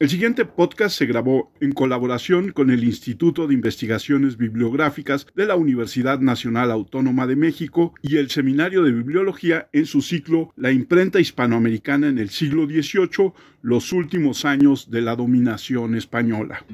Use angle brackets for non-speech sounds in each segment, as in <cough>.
El siguiente podcast se grabó en colaboración con el Instituto de Investigaciones Bibliográficas de la Universidad Nacional Autónoma de México y el Seminario de Bibliología en su ciclo La imprenta hispanoamericana en el siglo XVIII, los últimos años de la dominación española.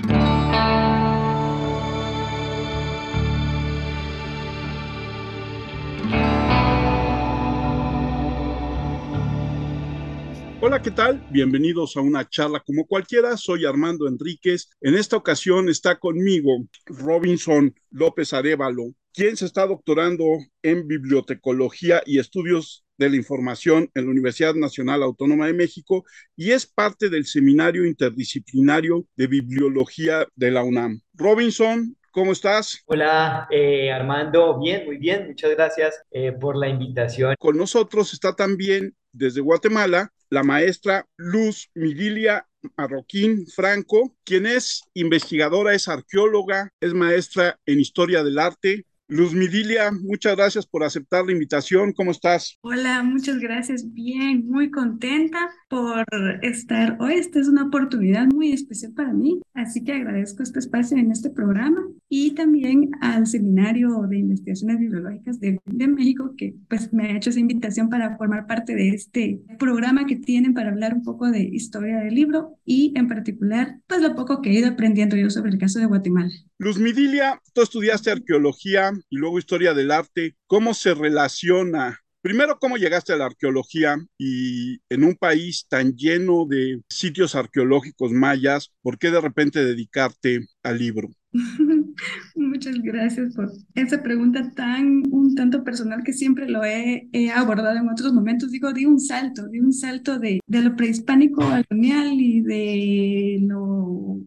Hola, ¿qué tal? Bienvenidos a una charla como cualquiera. Soy Armando Enríquez. En esta ocasión está conmigo Robinson López Arevalo, quien se está doctorando en bibliotecología y estudios de la información en la Universidad Nacional Autónoma de México y es parte del Seminario Interdisciplinario de Bibliología de la UNAM. Robinson, ¿Cómo estás? Hola, eh, Armando. Bien, muy bien. Muchas gracias eh, por la invitación. Con nosotros está también desde Guatemala la maestra Luz Miguelia Marroquín Franco, quien es investigadora, es arqueóloga, es maestra en historia del arte, Luz Midilia, muchas gracias por aceptar la invitación. ¿Cómo estás? Hola, muchas gracias. Bien, muy contenta por estar hoy. Esta es una oportunidad muy especial para mí, así que agradezco este espacio en este programa y también al Seminario de Investigaciones Bibliológicas de, de México, que pues me ha hecho esa invitación para formar parte de este programa que tienen para hablar un poco de historia del libro y en particular pues lo poco que he ido aprendiendo yo sobre el caso de Guatemala. Luz Midilia, tú estudiaste arqueología y luego historia del arte. ¿Cómo se relaciona? Primero, ¿cómo llegaste a la arqueología y en un país tan lleno de sitios arqueológicos mayas, por qué de repente dedicarte al libro? <laughs> Muchas gracias por esa pregunta tan un tanto personal que siempre lo he, abordado en otros momentos. Digo, di un salto, di un salto de, lo prehispánico al colonial y de lo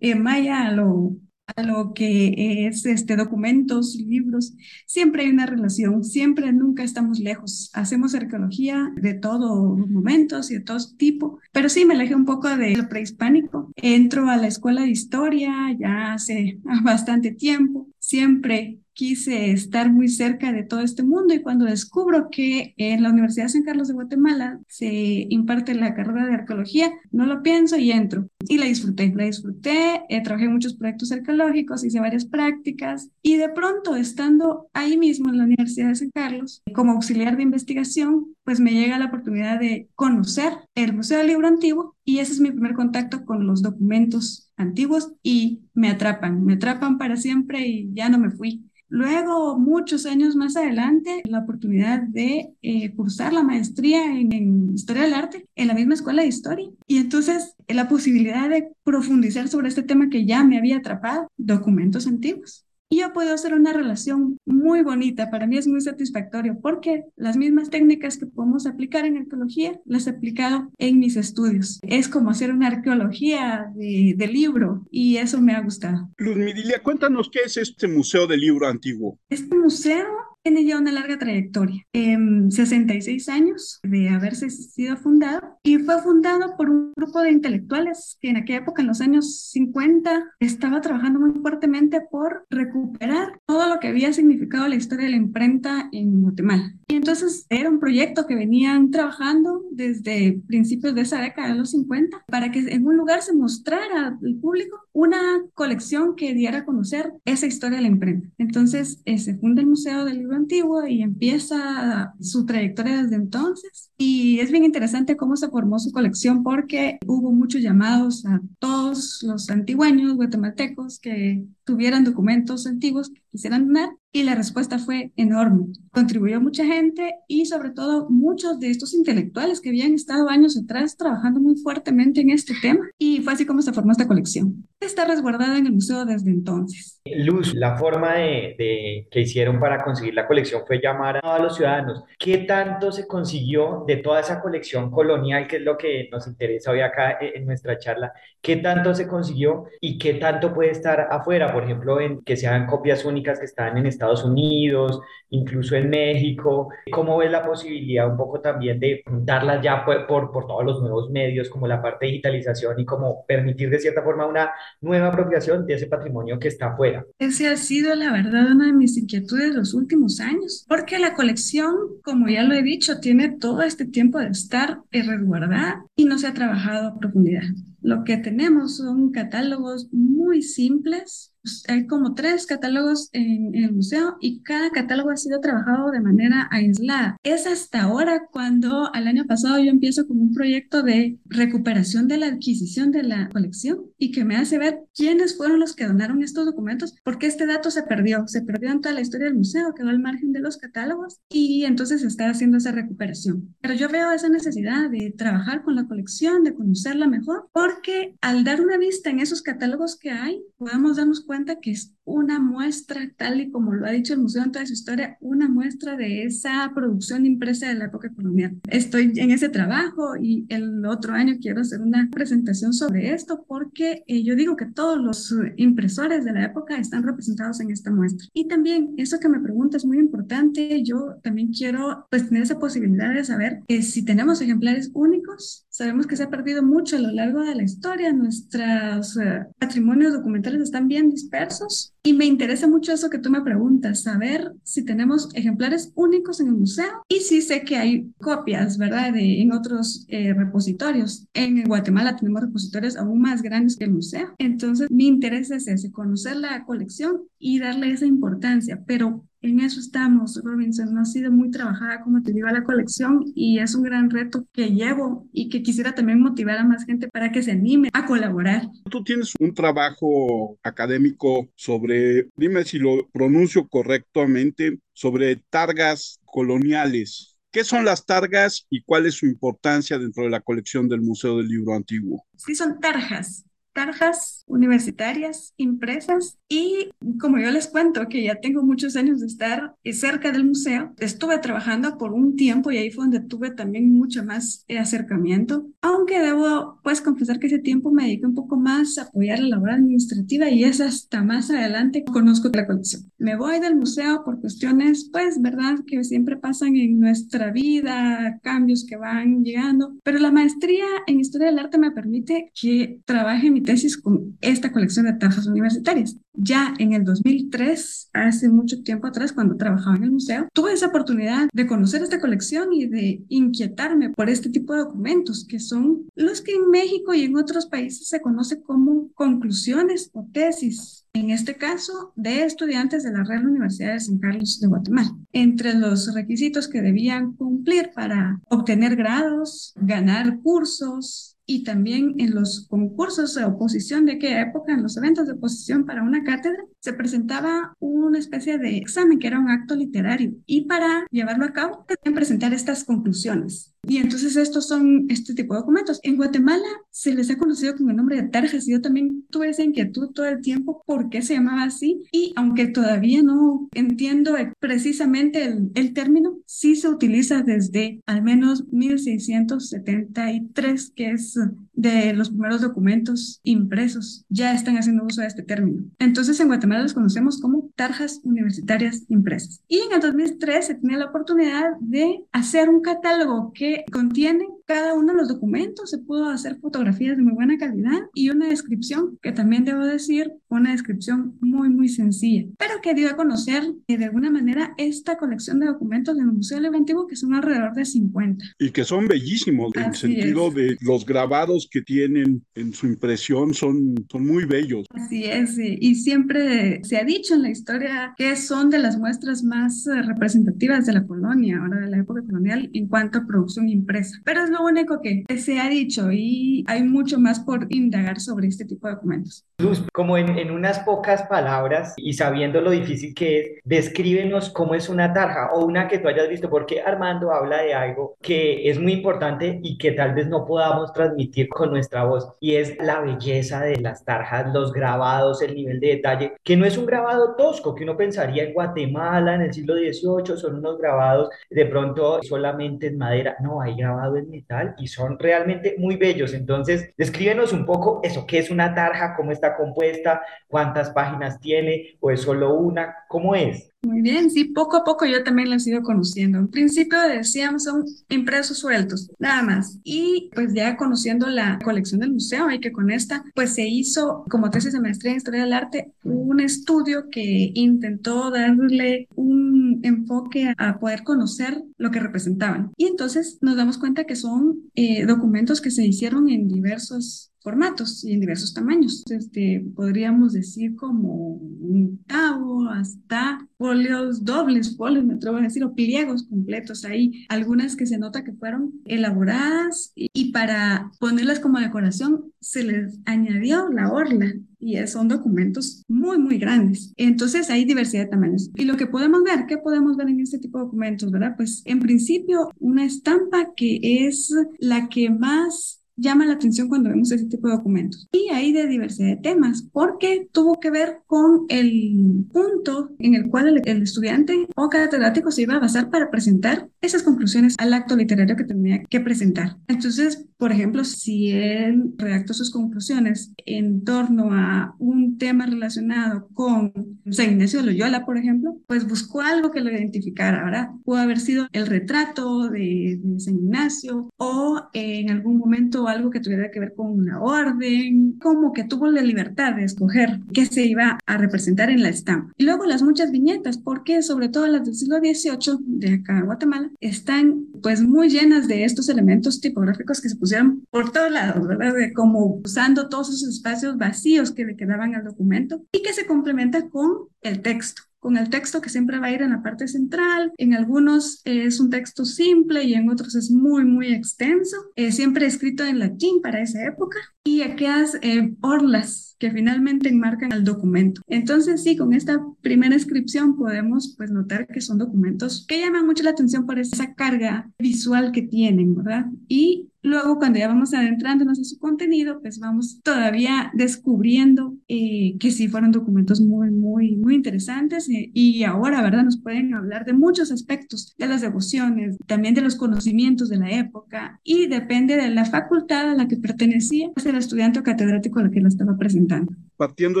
eh, maya a lo lo que es este, documentos, libros, siempre hay una relación, siempre, nunca estamos lejos. Hacemos arqueología de todos momentos y de todo tipo, pero sí me alejé un poco de lo prehispánico. Entro a la escuela de historia ya hace <laughs> bastante tiempo, siempre quise estar muy cerca de todo este mundo y cuando descubro que en la Universidad de San Carlos de Guatemala se imparte la carrera de arqueología, no lo pienso y entro. Y la disfruté, la disfruté, eh, trabajé en muchos proyectos arqueológicos, hice varias prácticas y de pronto estando ahí mismo en la Universidad de San Carlos como auxiliar de investigación, pues me llega la oportunidad de conocer el Museo del Libro Antiguo y ese es mi primer contacto con los documentos antiguos y me atrapan, me atrapan para siempre y ya no me fui. Luego, muchos años más adelante, la oportunidad de eh, cursar la maestría en, Historia del Arte en la misma escuela de Historia. Y entonces, la posibilidad de profundizar sobre este tema que ya me había atrapado, documentos antiguos. Y yo puedo hacer una relación muy bonita, para mí es muy satisfactorio, porque las mismas técnicas que podemos aplicar en arqueología las he aplicado en mis estudios. Es como hacer una arqueología de, de libro y eso me ha gustado. Luz Midilia, cuéntanos qué es este Museo del Libro Antiguo. Este museo tiene ya una larga trayectoria, 66 años de haberse sido fundado y fue fundado por un grupo de intelectuales que en aquella época, en los años 50, estaba trabajando muy fuertemente por recuperar todo lo que había significado la historia de la imprenta en Guatemala. Y entonces era un proyecto que venían trabajando desde principios de esa década de los 50 para que en un lugar se mostrara al público una colección que diera a conocer esa historia de la imprenta. Entonces eh, se funda el Museo del Libro Antiguo y empieza su trayectoria desde entonces. Y es bien interesante cómo se formó su colección porque hubo muchos llamados a todos los antigüeños guatemaltecos que tuvieran documentos antiguos que quisieran donar y la respuesta fue enorme. Contribuyó mucha gente y sobre todo muchos de estos intelectuales que habían estado años atrás trabajando muy fuertemente en este tema y fue así como se formó esta colección. Está resguardada en el museo desde entonces. Luz, la forma de, que hicieron para conseguir la colección fue llamar a los ciudadanos. ¿Qué tanto se consiguió de toda esa colección colonial, que es lo que nos interesa hoy acá en nuestra charla? ¿Qué tanto se consiguió y qué tanto puede estar afuera? Por ejemplo, en que sean copias únicas que están en Estados Estados Unidos, incluso en México. ¿Cómo ves la posibilidad un poco también de darlas ya por, por, por, todos los nuevos medios, como la parte de digitalización y como permitir de cierta forma una nueva apropiación de ese patrimonio que está afuera? Ese ha sido, la verdad, una de mis inquietudes los últimos años, porque la colección, como ya lo he dicho, tiene todo este tiempo de estar resguardada y no se ha trabajado a profundidad. Lo que tenemos son catálogos muy simples hay como tres catálogos en, el museo y cada catálogo ha sido trabajado de manera aislada. Es hasta ahora cuando al año pasado yo empiezo con un proyecto de recuperación de la adquisición de la colección y que me hace ver quiénes fueron los que donaron estos documentos, porque este dato se perdió, se perdió en toda la historia del museo, quedó al margen de los catálogos y entonces se está haciendo esa recuperación. Pero yo veo esa necesidad de trabajar con la colección, de conocerla mejor, porque al dar una vista en esos catálogos que hay, podemos darnos cuenta que es una muestra, tal y como lo ha dicho el museo en toda su historia, una muestra de esa producción impresa de la época colonial. Estoy en ese trabajo y el otro año quiero hacer una presentación sobre esto porque eh, yo digo que todos los impresores de la época están representados en esta muestra. Y también eso que me pregunta es muy importante. Yo también quiero pues tener esa posibilidad de saber que si tenemos ejemplares únicos, sabemos que se ha perdido mucho a lo largo de la historia. Nuestros eh, patrimonios documentales están bien dispersos y me interesa mucho eso que tú me preguntas, saber si tenemos ejemplares únicos en el museo y si sé que hay copias, ¿verdad?, en otros eh, repositorios. En Guatemala tenemos repositorios aún más grandes que el museo. Entonces, mi interés es ese, conocer la colección y darle esa importancia, pero en eso estamos, Robinson. No ha sido muy trabajada, como te digo, la colección y es un gran reto que llevo y que quisiera también motivar a más gente para que se anime a colaborar. Tú tienes un trabajo académico sobre, dime si lo pronuncio correctamente, sobre targas coloniales. ¿Qué son las targas y cuál es su importancia dentro de la colección del Museo del Libro Antiguo? Sí, son tarjas tarjas universitarias impresas y como yo les cuento que ya tengo muchos años de estar cerca del museo, estuve trabajando por un tiempo y ahí fue donde tuve también mucho más acercamiento, aunque debo pues confesar que ese tiempo me dediqué un poco más a apoyar la labor administrativa y es hasta más adelante que conozco la colección. Me voy del museo por cuestiones pues verdad que siempre pasan en nuestra vida, cambios que van llegando, pero la maestría en historia del arte me permite que trabaje mi tesis con esta colección de tarjas universitarias. Ya en el 2003, hace mucho tiempo atrás, cuando trabajaba en el museo, tuve esa oportunidad de conocer esta colección y de inquietarme por este tipo de documentos, que son los que en México y en otros países se conoce como conclusiones o tesis en este caso, de estudiantes de la Real Universidad de San Carlos de Guatemala. Entre los requisitos que debían cumplir para obtener grados, ganar cursos, y también en los concursos de oposición de aquella época, en los eventos de oposición para una cátedra, se presentaba una especie de examen que era un acto literario y para llevarlo a cabo debían presentar estas conclusiones. Y entonces estos son este tipo de documentos. En Guatemala se les ha conocido con el nombre de tarjas y yo también tuve esa inquietud todo el tiempo por qué se llamaba así y aunque todavía no entiendo precisamente el, el término, sí se utiliza desde al menos 1673, que es de los primeros documentos impresos, ya están haciendo uso de este término. Entonces en Guatemala los conocemos como tarjas universitarias impresas. Y en el 2003 se tenía la oportunidad de hacer un catálogo que contiene cada uno de los documentos, se pudo hacer fotografías de muy buena calidad y una descripción que también debo decir, una descripción muy, muy sencilla, pero que dio a conocer de alguna manera esta colección de documentos del Museo del Antiguo, que son alrededor de 50. Y que son bellísimos, en el sentido de los grabados que tienen en su impresión son, son muy bellos. Así es, y siempre se ha dicho en la historia que son de las muestras más eh, representativas de la colonia, ahora de la época colonial, en cuanto a producción impresa. Pero es lo único que se ha dicho y hay mucho más por indagar sobre este tipo de documentos. Como en, en unas pocas palabras y sabiendo lo difícil que es, descríbenos cómo es una tarja o una que tú hayas visto, porque Armando habla de algo que es muy importante y que tal vez no podamos transmitir con nuestra voz y es la belleza de las tarjas, los grabados, el nivel de detalle, que no es un grabado tosco que uno pensaría en Guatemala en el siglo XVIII, son unos grabados de pronto solamente en madera, no, hay grabado en y son realmente muy bellos. Entonces, descríbenos un poco eso, qué es una tarja, cómo está compuesta, cuántas páginas tiene o es solo una, cómo es. Muy bien, sí, poco a poco yo también las he ido conociendo. En principio decíamos son impresos sueltos, nada más. Y pues ya conociendo la colección del museo y que con esta pues se hizo como tesis de maestría en historia del arte un estudio que intentó darle un enfoque a poder conocer lo que representaban. Y entonces nos damos cuenta que son eh, documentos que se hicieron en diversos formatos y en diversos tamaños. Este, podríamos decir como un octavo hasta folios dobles, folios, me atrevo a decir, o pliegos completos. Hay algunas que se nota que fueron elaboradas y, y para ponerlas como decoración se les añadió la orla y son documentos muy, muy grandes. Entonces hay diversidad de tamaños. Y lo que podemos ver, ¿qué podemos ver en este tipo de documentos, verdad? Pues en principio una estampa que es la que más llama la atención cuando vemos ese tipo de documentos. Y hay de diversidad de temas, porque tuvo que ver con el punto en el cual el, estudiante o catedrático se iba a basar para presentar esas conclusiones al acto literario que tenía que presentar. Entonces, por ejemplo, si él redactó sus conclusiones en torno a un tema relacionado con San Ignacio de Loyola, por ejemplo, pues buscó algo que lo identificara, ¿verdad? Pudo haber sido el retrato de, de San Ignacio o en algún momento algo que tuviera que ver con una orden, como que tuvo la libertad de escoger qué se iba a representar en la estampa. Y luego las muchas viñetas, porque sobre todo las del siglo XVIII de acá en Guatemala están pues muy llenas de estos elementos tipográficos que se pusieron por todos lados, ¿verdad? como usando todos esos espacios vacíos que le quedaban al documento y que se complementa con el texto con el texto que siempre va a ir en la parte central. En algunos es un texto simple y en otros es muy, muy extenso, eh, siempre escrito en latín para esa época. Y aquellas eh, orlas que finalmente enmarcan el documento. Entonces, sí, con esta primera inscripción podemos pues notar que son documentos que llaman mucho la atención por esa carga visual que tienen, ¿verdad? Y Luego, cuando ya vamos adentrándonos en su contenido, pues vamos todavía descubriendo eh, que sí fueron documentos muy, muy, muy interesantes eh, y ahora, ¿verdad? Nos pueden hablar de muchos aspectos de las devociones, también de los conocimientos de la época y depende de la facultad a la que pertenecía el estudiante o catedrático a la que lo estaba presentando partiendo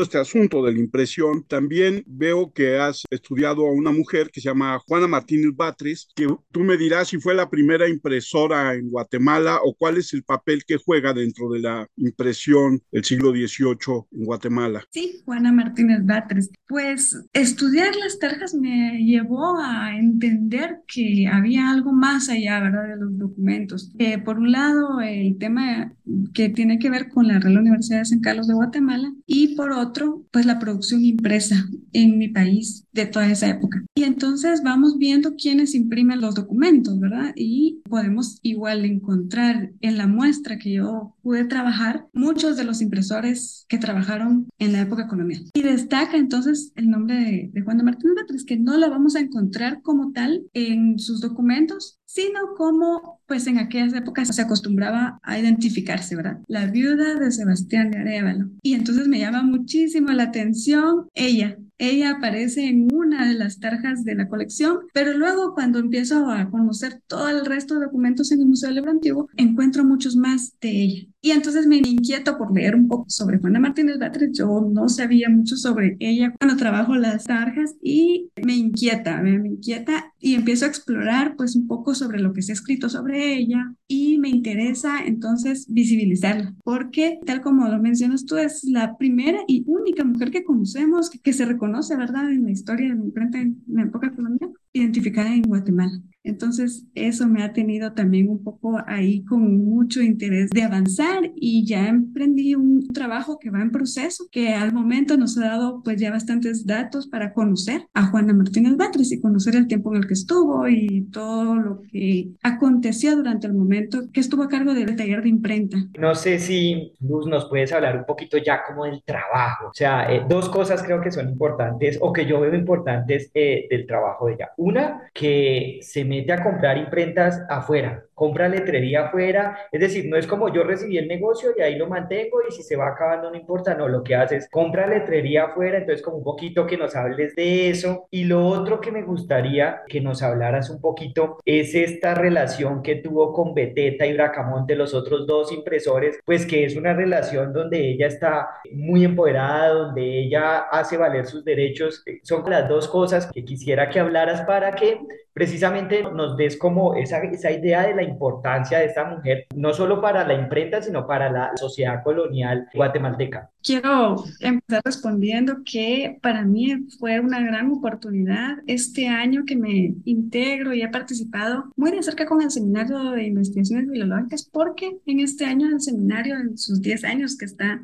de este asunto de la impresión, también veo que has estudiado a una mujer que se llama Juana Martínez Batres, que tú me dirás si fue la primera impresora en Guatemala o cuál es el papel que juega dentro de la impresión del siglo XVIII en Guatemala. Sí, Juana Martínez Batres. Pues estudiar las tarjas me llevó a entender que había algo más allá, ¿verdad?, de los documentos. Eh, por un lado, el tema que tiene que ver con la Real Universidad de San Carlos de Guatemala y y por otro, pues la producción impresa en mi país de toda esa época. Y entonces vamos viendo quiénes imprimen los documentos, ¿verdad? Y podemos igual encontrar en la muestra que yo pude trabajar muchos de los impresores que trabajaron en la época colonial. Y destaca entonces el nombre de, de Juan de Martínez Batres, que no lo vamos a encontrar como tal en sus documentos, sino como pues en aquellas épocas se acostumbraba a identificarse, ¿verdad? La viuda de Sebastián de Arevalo. Y entonces me llama muchísimo la atención ella, ella aparece en una de las tarjas de la colección, pero luego cuando empiezo a conocer todo el resto de documentos en el Museo del Libro Antiguo, encuentro muchos más de ella. Y entonces me inquieto por leer un poco sobre Juana Martínez Batres. Yo no sabía mucho sobre ella cuando trabajo las tarjas y me inquieta, me, me inquieta y empiezo a explorar pues un poco sobre lo que se ha escrito sobre ella y me interesa entonces visibilizarla, porque tal como lo mencionas tú, es la primera y única mujer que conocemos que, que se reconoce conoce, ¿verdad?, en la historia en la época colonial, identificada en Guatemala. Entonces, eso me ha tenido también un poco ahí con mucho interés de avanzar y ya emprendí un trabajo que va en proceso, que al momento nos ha dado pues ya bastantes datos para conocer a Juana Martínez Batres y conocer el tiempo en el que estuvo y todo lo que aconteció durante el momento que estuvo a cargo del taller de imprenta. No sé si Luz nos puedes hablar un poquito ya como del trabajo. O sea, eh, dos cosas creo que son importantes o que yo veo importantes eh, del trabajo de ella. Una, que se me a comprar imprentas afuera, compra letrería afuera, es decir, no es como yo recibí el negocio y ahí lo mantengo y si se va acabando no importa, no, lo que haces, compra letrería afuera, entonces como un poquito que nos hables de eso. Y lo otro que me gustaría que nos hablaras un poquito es esta relación que tuvo con Beteta y Bracamonte, los otros dos impresores, pues que es una relación donde ella está muy empoderada, donde ella hace valer sus derechos. Son las dos cosas que quisiera que hablaras para que precisamente nos des como esa, esa idea de la importancia de esta mujer, no solo para la imprenta, sino para la sociedad colonial guatemalteca? Quiero empezar respondiendo que para mí fue una gran oportunidad este año que me integro y he participado muy de cerca con el Seminario de Investigaciones Biológicas, porque en este año el seminario, en sus 10 años que está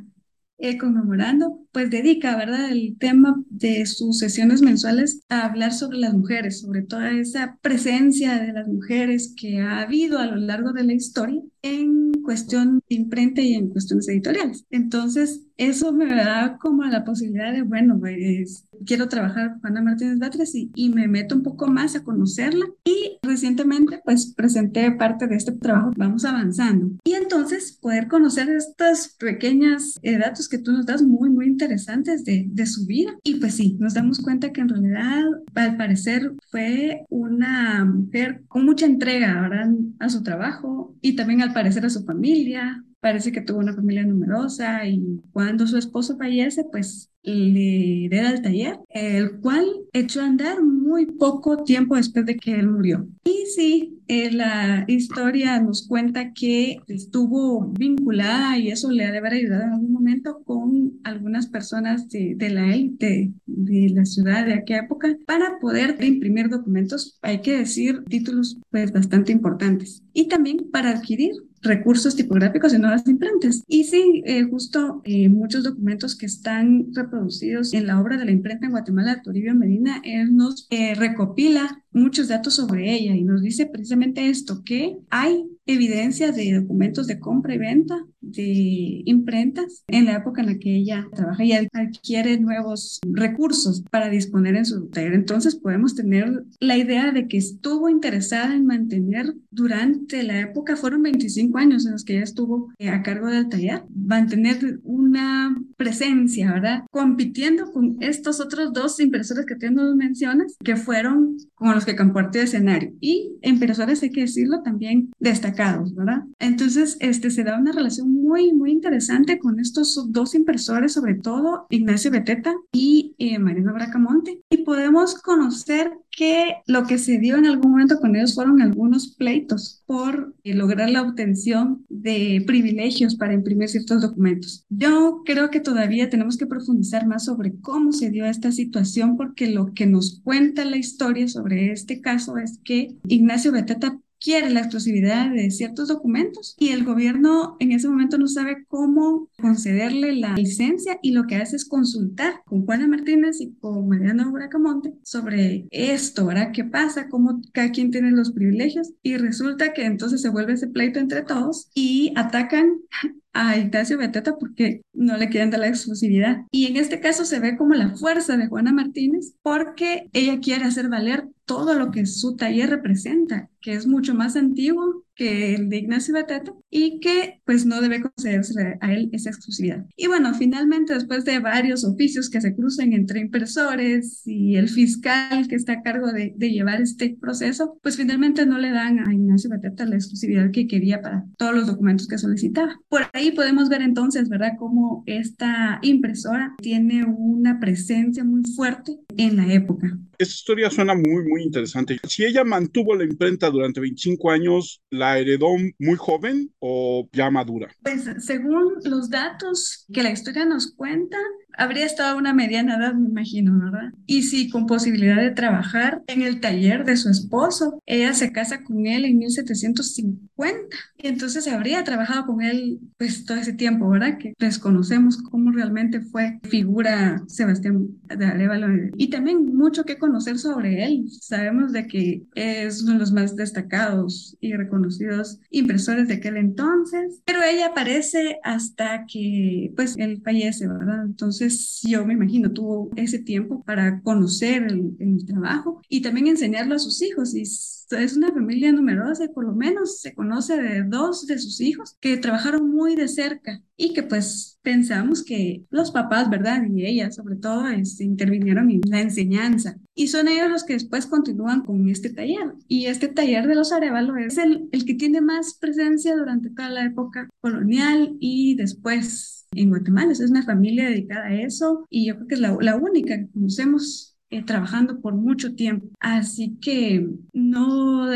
eh, conmemorando, pues dedica, ¿verdad?, el tema de sus sesiones mensuales a hablar sobre las mujeres, sobre toda esa presencia de las mujeres que ha habido a lo largo de la historia en cuestión de imprenta y en cuestiones editoriales. Entonces, eso me da como la posibilidad de, bueno, pues quiero trabajar con Ana Martínez Batres y, me meto un poco más a conocerla y recientemente pues presenté parte de este trabajo, vamos avanzando. Y entonces poder conocer estas pequeñas eh, datos que tú nos das muy, muy interesantes de, de su vida. Y pues sí, nos damos cuenta que en realidad al parecer fue una mujer con mucha entrega ¿verdad? a su trabajo y también al parecer a su familia, parece que tuvo una familia numerosa y cuando su esposo fallece, pues le hereda el taller, el cual echó a andar muy poco tiempo después de que él murió. Y sí, eh, la historia nos cuenta que estuvo vinculada y eso le ha de haber ayudado en algún momento con algunas personas de, de la élite de la ciudad de aquella época para poder imprimir documentos, hay que decir títulos pues bastante importantes y también para adquirir recursos tipográficos y nuevas imprentas. Y sí, eh, justo eh, muchos documentos que están reproducidos en la obra de la imprenta en Guatemala Toribio Medina, él nos eh, recopila muchos datos sobre ella y nos dice precisamente esto, que hay evidencia de documentos de compra y venta de imprentas en la época en la que ella trabaja y adquiere nuevos recursos para disponer en su taller. Entonces podemos tener la idea de que estuvo interesada en mantener durante la época, fueron 25 años en los que ella estuvo eh, a cargo del taller, mantener una presencia, ¿verdad? Compitiendo con estos otros dos impresores que tú nos mencionas, que fueron con los que compartió escenario y impresores, hay que decirlo, también destacados, ¿verdad? Entonces, este, se da una relación muy, muy interesante con estos dos impresores, sobre todo Ignacio Beteta y eh, Mariano Bracamonte, y podemos conocer que lo que se dio en algún momento con ellos fueron algunos pleitos por eh, lograr la obtención de privilegios para imprimir ciertos documentos. Yo creo que todavía tenemos que profundizar más sobre cómo se dio esta situación porque lo que nos cuenta la historia sobre este caso es que Ignacio Beteta quiere la exclusividad de ciertos documentos y el gobierno en ese momento no sabe cómo concederle la licencia y lo que hace es consultar con Juana Martínez y con Mariano Bracamonte sobre esto, ¿verdad? ¿Qué pasa? ¿Cómo cada quien tiene los privilegios? Y resulta que entonces se vuelve ese pleito entre todos y atacan a Ignacio Beteta porque no le quieren dar la exclusividad. Y en este caso se ve como la fuerza de Juana Martínez porque ella quiere hacer valer todo lo que su taller representa, que es mucho más antiguo que el de Ignacio Beteta y que pues no debe concederse a él esa exclusividad. Y bueno, finalmente después de varios oficios que se cruzan entre impresores y el fiscal que está a cargo de, de llevar este proceso, pues finalmente no le dan a Ignacio Beteta la exclusividad que quería para todos los documentos que solicitaba. Por ahí podemos ver entonces, ¿verdad?, cómo esta impresora tiene una presencia muy fuerte en la época. Esta historia suena muy, muy interesante. Si ella mantuvo la imprenta durante 25 años, ¿la heredó muy joven o ya madura? Pues según los datos que la historia nos cuenta, habría estado una mediana edad, me imagino, ¿verdad? Y sí, con posibilidad de trabajar en el taller de su esposo. Ella se casa con él en 1750 y entonces habría trabajado con él pues todo ese tiempo, ¿verdad? Que desconocemos cómo realmente fue figura Sebastián de Arevalo. Y también mucho que conocer sobre él. Sabemos de que es uno de los más destacados y reconocidos impresores de aquel entonces, pero ella aparece hasta que pues él fallece, ¿verdad? Entonces yo me imagino, tuvo ese tiempo para conocer el, el trabajo y también enseñarlo a sus hijos. Es una familia numerosa y por lo menos se conoce de dos de sus hijos que trabajaron muy de cerca y que pues pensamos que los papás, ¿verdad? Y ella sobre todo este, intervinieron en la enseñanza. Y son ellos los que después continúan con este taller. Y este taller de los Arevalo es el, el que tiene más presencia durante toda la época colonial y después en Guatemala. Es una familia dedicada a eso y yo creo que es la, la única que conocemos eh, trabajando por mucho tiempo. Así que no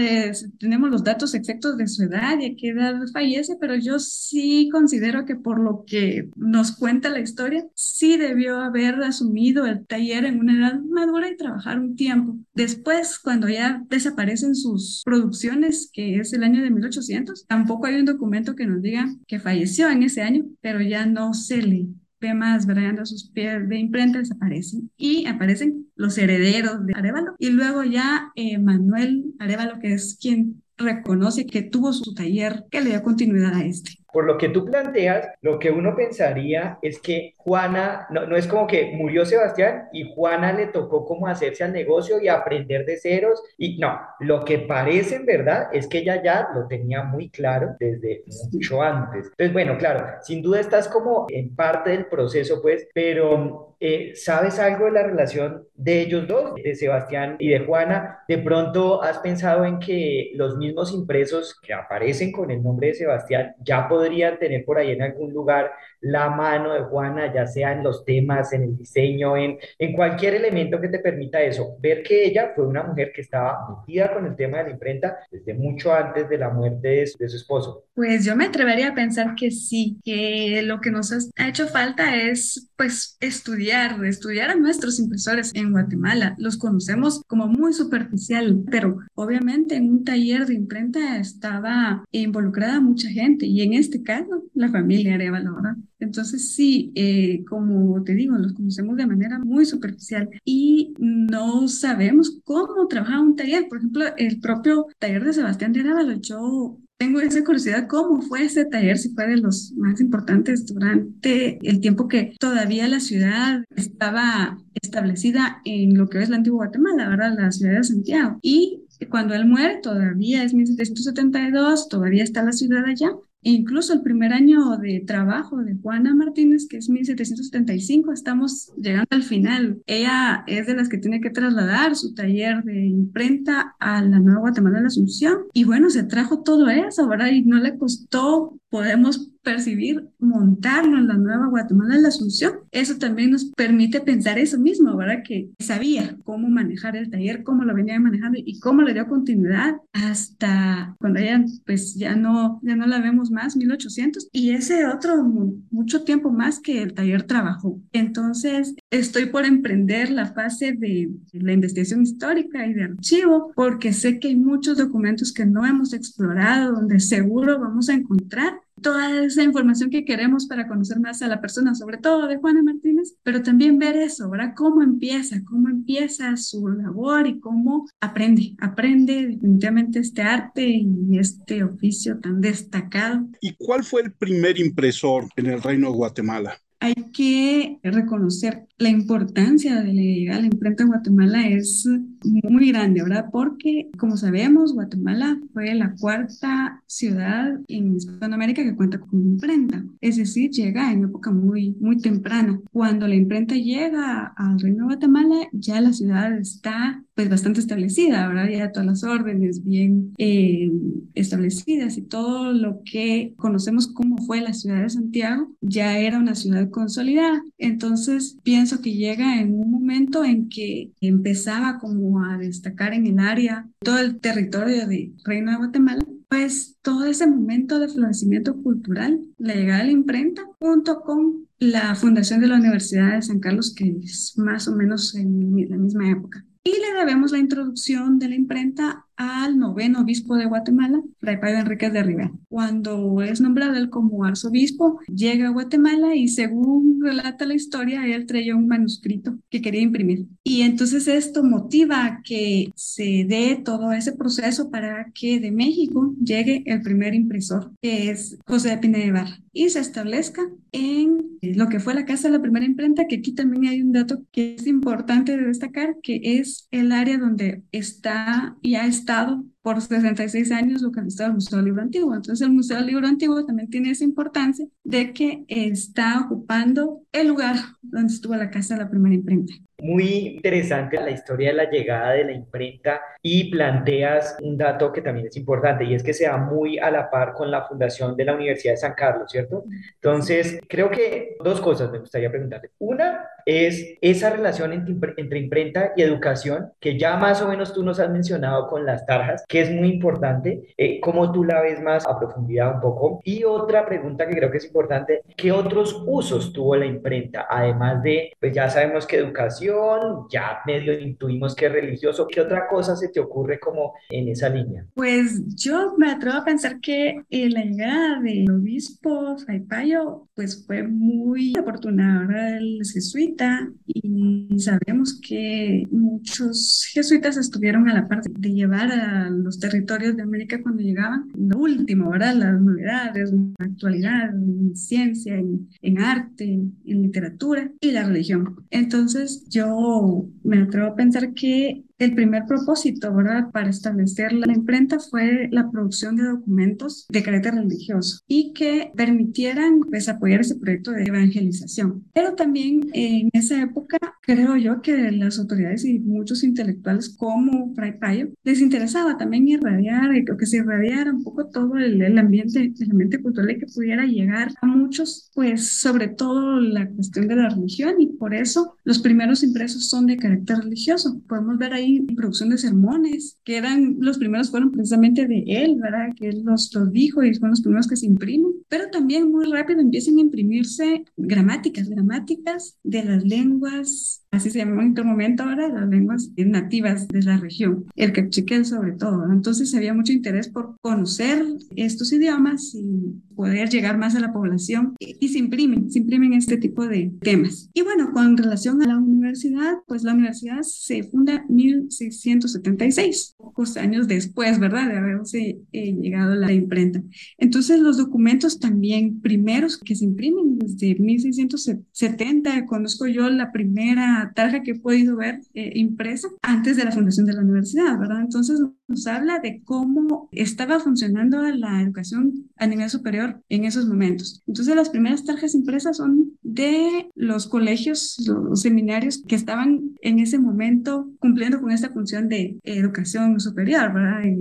tenemos los datos exactos de su edad y a qué edad fallece, pero yo sí considero que por lo que nos cuenta la historia, sí debió haber asumido el taller en una edad madura y trabajar un tiempo. Después, cuando ya desaparecen sus producciones, que es el año de 1800, tampoco hay un documento que nos diga que falleció en ese año, pero ya no se le ve más, ¿verdad? sus pies de imprenta desaparecen y aparecen los herederos de Arevalo. Y luego ya eh, Manuel Arevalo, que es quien reconoce que tuvo su taller que le dio continuidad a este. Por lo que tú planteas, lo que uno pensaría es que Juana, no, no es como que murió Sebastián y Juana le tocó como hacerse al negocio y aprender de ceros. Y no, lo que parece en verdad es que ella ya lo tenía muy claro desde mucho antes. Entonces, bueno, claro, sin duda estás como en parte del proceso, pues, pero eh, ¿sabes algo de la relación de ellos dos, de Sebastián y de Juana? ¿De pronto has pensado en que los mismos impresos que aparecen con el nombre de Sebastián ya podrían tener por ahí en algún lugar la mano de Juana, ya sea en los temas, en el diseño, en, en cualquier elemento que te permita eso? Ver que ella fue una mujer que estaba metida con el tema de la imprenta desde mucho antes de la muerte de su, de su esposo. Pues yo me atrevería a pensar que sí, que lo que nos ha hecho falta es pues estudiar estudiar, a nuestros impresores en Guatemala. Los conocemos como muy superficial, pero obviamente en un taller de imprenta estaba involucrada mucha gente y en este caso la familia Arevalo, ¿verdad? Entonces sí, eh, como te digo, los conocemos de manera muy superficial y no sabemos cómo trabaja un taller. Por ejemplo, el propio taller de Sebastián de Arevalo, yo tengo esa curiosidad, ¿cómo fue ese taller? Si fue de los más importantes durante el tiempo que todavía la ciudad estaba establecida en lo que es la antigua Guatemala, ¿verdad? La ciudad de Santiago. Y cuando él muere, todavía es 1772, todavía está la ciudad allá, incluso el primer año de trabajo de Juana Martínez, que es 1775, estamos llegando al final. Ella es de las que tiene que trasladar su taller de imprenta a la Nueva Guatemala de la Asunción. Y bueno, se trajo todo eso, ¿verdad? Y no le costó, podemos percibir, montarlo en la Nueva Guatemala de la Asunción. Eso también nos permite pensar eso mismo, ¿verdad? Que sabía cómo manejar el taller, cómo lo venía manejando y cómo le dio continuidad hasta cuando ella pues ya no, ya no la vemos más, 1800, y ese otro mucho tiempo más que el taller trabajó. Entonces, estoy por emprender la fase de la investigación histórica y de archivo, porque sé que hay muchos documentos que no hemos explorado, donde seguro vamos a encontrar toda esa información que queremos para conocer más a la persona, sobre todo de Juana Martínez, pero también ver eso, ¿verdad? Cómo empieza, cómo empieza su labor y cómo aprende, aprende definitivamente este arte y este oficio tan destacado. ¿Y cuál fue el primer impresor en el Reino de Guatemala? Hay que reconocer la importancia de la, imprenta en Guatemala es muy grande, ¿verdad? Porque, como sabemos, Guatemala fue la cuarta ciudad en Hispanoamérica que cuenta con imprenta. Es decir, llega en época muy, muy temprana. Cuando la imprenta llega al Reino de Guatemala, ya la ciudad está pues bastante establecida, ¿verdad? Ya todas las órdenes bien eh, establecidas y todo lo que conocemos como fue la ciudad de Santiago ya era una ciudad consolidada. Entonces, pienso que llega en un momento en que empezaba como a destacar en el área todo el territorio de Reino de Guatemala, pues todo ese momento de florecimiento cultural, la llegada de la imprenta, junto con la fundación de la Universidad de San Carlos, que es más o menos en la misma época. Y le debemos la introducción de la imprenta al noveno obispo de Guatemala, Fray Pablo Enríquez de Rivera. Cuando es nombrado él como arzobispo, llega a Guatemala y según relata la historia, él traía un manuscrito que quería imprimir. Y entonces esto motiva que se dé todo ese proceso para que de México llegue el primer impresor, que es José de Pineda Ibarra, y se establezca en lo que fue la casa de la primera imprenta, que aquí también hay un dato que es importante de destacar, que es el área donde está y ha estado por 66 años localizado el Museo del Libro Antiguo. Entonces el Museo del Libro Antiguo también tiene esa importancia de que está ocupando el lugar donde estuvo la casa de la primera imprenta. Muy interesante la historia de la llegada de la imprenta y planteas un dato que también es importante y es que se da muy a la par con la fundación de la Universidad de San Carlos, ¿cierto? Entonces, creo que dos cosas me gustaría preguntarte. Una es esa relación entre, imprenta y educación que ya más o menos tú nos has mencionado con las tarjas, que es muy importante. Eh, ¿Cómo tú la ves más a profundidad un poco? Y otra pregunta que creo que es importante, ¿qué otros usos tuvo la imprenta? Además de, pues ya sabemos que educación, ya medio intuimos que religioso. ¿Qué otra cosa se te ocurre como en esa línea? Pues yo me atrevo a pensar que la llegada del obispo Payo pues fue muy afortunada. Él es jesuita y sabemos que muchos jesuitas estuvieron a la parte de llevar a los territorios de América cuando llegaban lo último, ¿verdad? Las novedades, la actualidad, en ciencia, en, en arte, en literatura y la religión. Entonces, yo me atrevo a pensar que el primer propósito, ¿verdad?, para establecer la imprenta fue la producción de documentos de carácter religioso y que permitieran pues, apoyar ese proyecto de evangelización. Pero también en esa época creo yo que las autoridades y muchos intelectuales como Fray Payo les interesaba también irradiar, que se irradiara un poco todo el, el ambiente, el ambiente cultural y que pudiera llegar a muchos, pues sobre todo la cuestión de la religión y por eso los primeros impresos son de carácter religioso. Podemos ver ahí producción de sermones, que eran, los primeros fueron precisamente de él, ¿verdad? Que él los, los dijo y fueron los primeros que se imprimen, pero también muy rápido empiezan a imprimirse gramáticas, gramáticas de las lenguas así se llamó en otro momento ahora, las lenguas nativas de la región, el cachiquel sobre todo. Entonces había mucho interés por conocer estos idiomas y poder llegar más a la población y, se imprimen, se imprimen este tipo de temas. Y bueno, con relación a la universidad, pues la universidad se funda en 1676, pocos años después, ¿verdad? De haberse eh, llegado a la imprenta. Entonces los documentos también primeros que se imprimen desde 1670, conozco yo la primera tarja que he podido ver eh, impresa antes de la fundación de la universidad, ¿verdad? Entonces nos habla de cómo estaba funcionando la educación a nivel superior en esos momentos. Entonces las primeras tarjas impresas son de los colegios, los seminarios que estaban en ese momento cumpliendo con esta función de educación superior.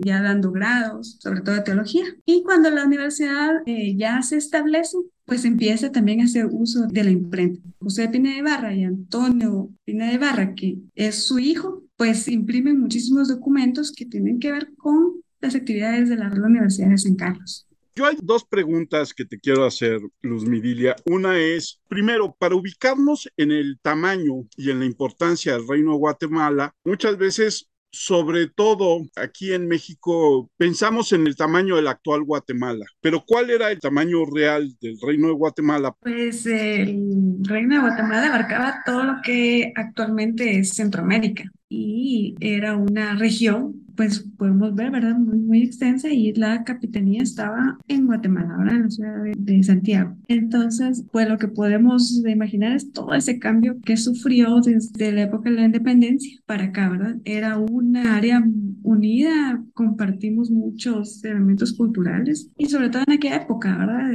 Ya dando grados, sobre todo de teología. Y cuando la universidad eh, ya se establece, pues empieza también a hacer uso de la imprenta. José Pina de Barra y Antonio Pina de Barra, que es su hijo, pues imprimen muchísimos documentos que tienen que ver con las actividades de la Universidad de San Carlos. Yo hay dos preguntas que te quiero hacer, Luz Midilia. Una es, primero, para ubicarnos en el tamaño y en la importancia del Reino de Guatemala, muchas veces sobre todo aquí en México, pensamos en el tamaño del actual Guatemala, pero ¿cuál era el tamaño real del Reino de Guatemala? Pues el Reino de Guatemala abarcaba todo lo que actualmente es Centroamérica y era una región pues podemos ver, ¿verdad? Muy, muy extensa y la capitanía estaba en Guatemala, ahora en la ciudad de, Santiago. Entonces, pues lo que podemos imaginar es todo ese cambio que sufrió desde la época de la independencia para acá, ¿verdad? Era una área unida, compartimos muchos elementos culturales y sobre todo en aquella época, ¿verdad?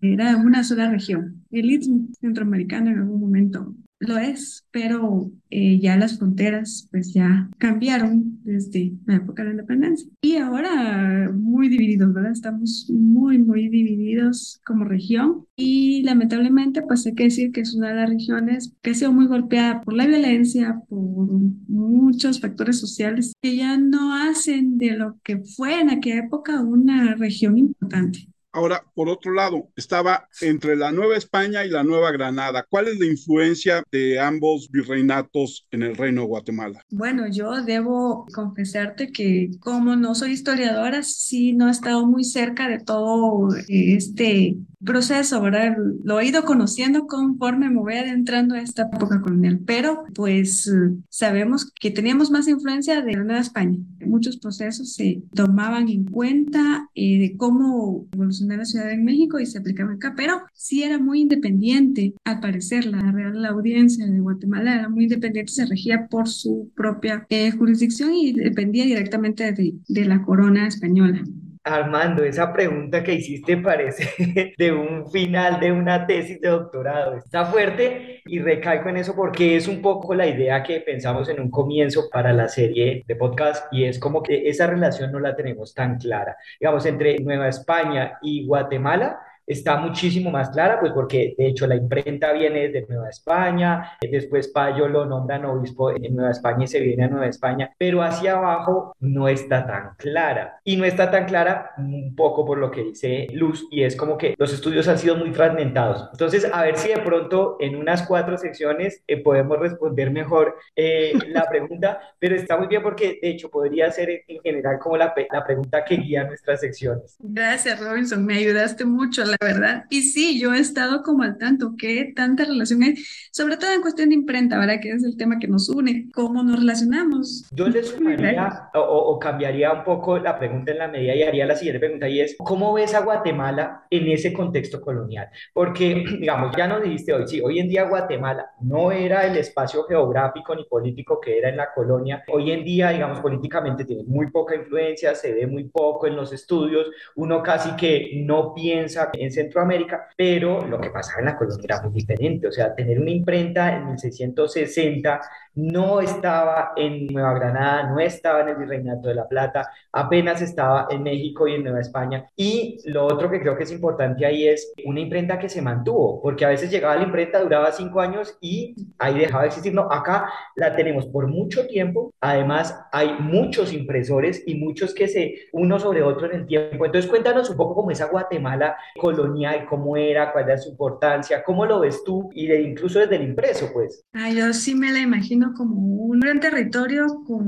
era una sola región. El istmo centroamericano en algún momento lo es, pero eh, ya las fronteras pues ya cambiaron desde la época de la independencia. Y ahora muy divididos, ¿verdad? Estamos muy, muy divididos como región y lamentablemente pues hay que decir que es una de las regiones que ha sido muy golpeada por la violencia, por muchos factores sociales que ya no hacen de lo que fue en aquella época una región importante. Ahora, por otro lado, estaba entre la Nueva España y la Nueva Granada. ¿Cuál es la influencia de ambos virreinatos en el Reino de Guatemala? Bueno, yo debo confesarte que como no soy historiadora, sí no he estado muy cerca de todo este proceso, ¿verdad? Lo he ido conociendo conforme me voy adentrando a esta época colonial, pero pues sabemos que teníamos más influencia de la Nueva España. Muchos procesos se tomaban en cuenta eh, de cómo evolucionó la ciudad de México y se aplicaban acá, pero sí era muy independiente, al parecer, la Real Audiencia de Guatemala era muy independiente, se regía por su propia eh, jurisdicción y dependía directamente de, de la corona española. Armando, esa pregunta que hiciste parece <laughs> de un final de una tesis de doctorado. Está fuerte y recalco en eso porque es un poco la idea que pensamos en un comienzo para la serie de podcast y es como que esa relación no la tenemos tan clara. Digamos, entre Nueva España y Guatemala está muchísimo más clara, pues porque de hecho la imprenta viene de Nueva España, después Payo lo nombran obispo en Nueva España y se viene a Nueva España, pero hacia abajo no está tan clara. Y no está tan clara un poco por lo que dice Luz, y es como que los estudios han sido muy fragmentados. Entonces, a ver si de pronto en unas cuatro secciones eh, podemos responder mejor eh, la <laughs> pregunta, pero está muy bien porque de hecho podría ser en general como la, la pregunta que guía nuestras secciones. Gracias, Robinson, me ayudaste mucho la verdad. Y sí, yo he estado como al tanto, que tanta relación hay, sobre todo en cuestión de imprenta, ¿verdad? Que es el tema que nos une, cómo nos relacionamos. Yo le sumaría o, o, cambiaría un poco la pregunta en la medida y haría la siguiente pregunta y es, ¿cómo ves a Guatemala en ese contexto colonial? Porque, <clears throat> digamos, ya nos dijiste hoy, sí, hoy en día Guatemala no era el espacio geográfico ni político que era en la colonia. Hoy en día, digamos, políticamente tiene muy poca influencia, se ve muy poco en los estudios, uno casi que no piensa en Centroamérica, pero lo que pasaba en la colonia era muy diferente. O sea, tener una imprenta en 1660 no estaba en Nueva Granada, no estaba en el Virreinato de la Plata, apenas estaba en México y en Nueva España. Y lo otro que creo que es importante ahí es una imprenta que se mantuvo, porque a veces llegaba la imprenta, duraba cinco años y ahí dejaba de existir. No, acá la tenemos por mucho tiempo. Además, hay muchos impresores y muchos que se uno sobre otro en el tiempo. Entonces, cuéntanos un poco cómo esa Guatemala colonial, cómo era, cuál era su importancia, cómo lo ves tú y de, incluso desde el impreso, pues. Ah, yo sí me la imagino como un gran territorio con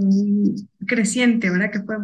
creciente, ¿verdad? Que fue,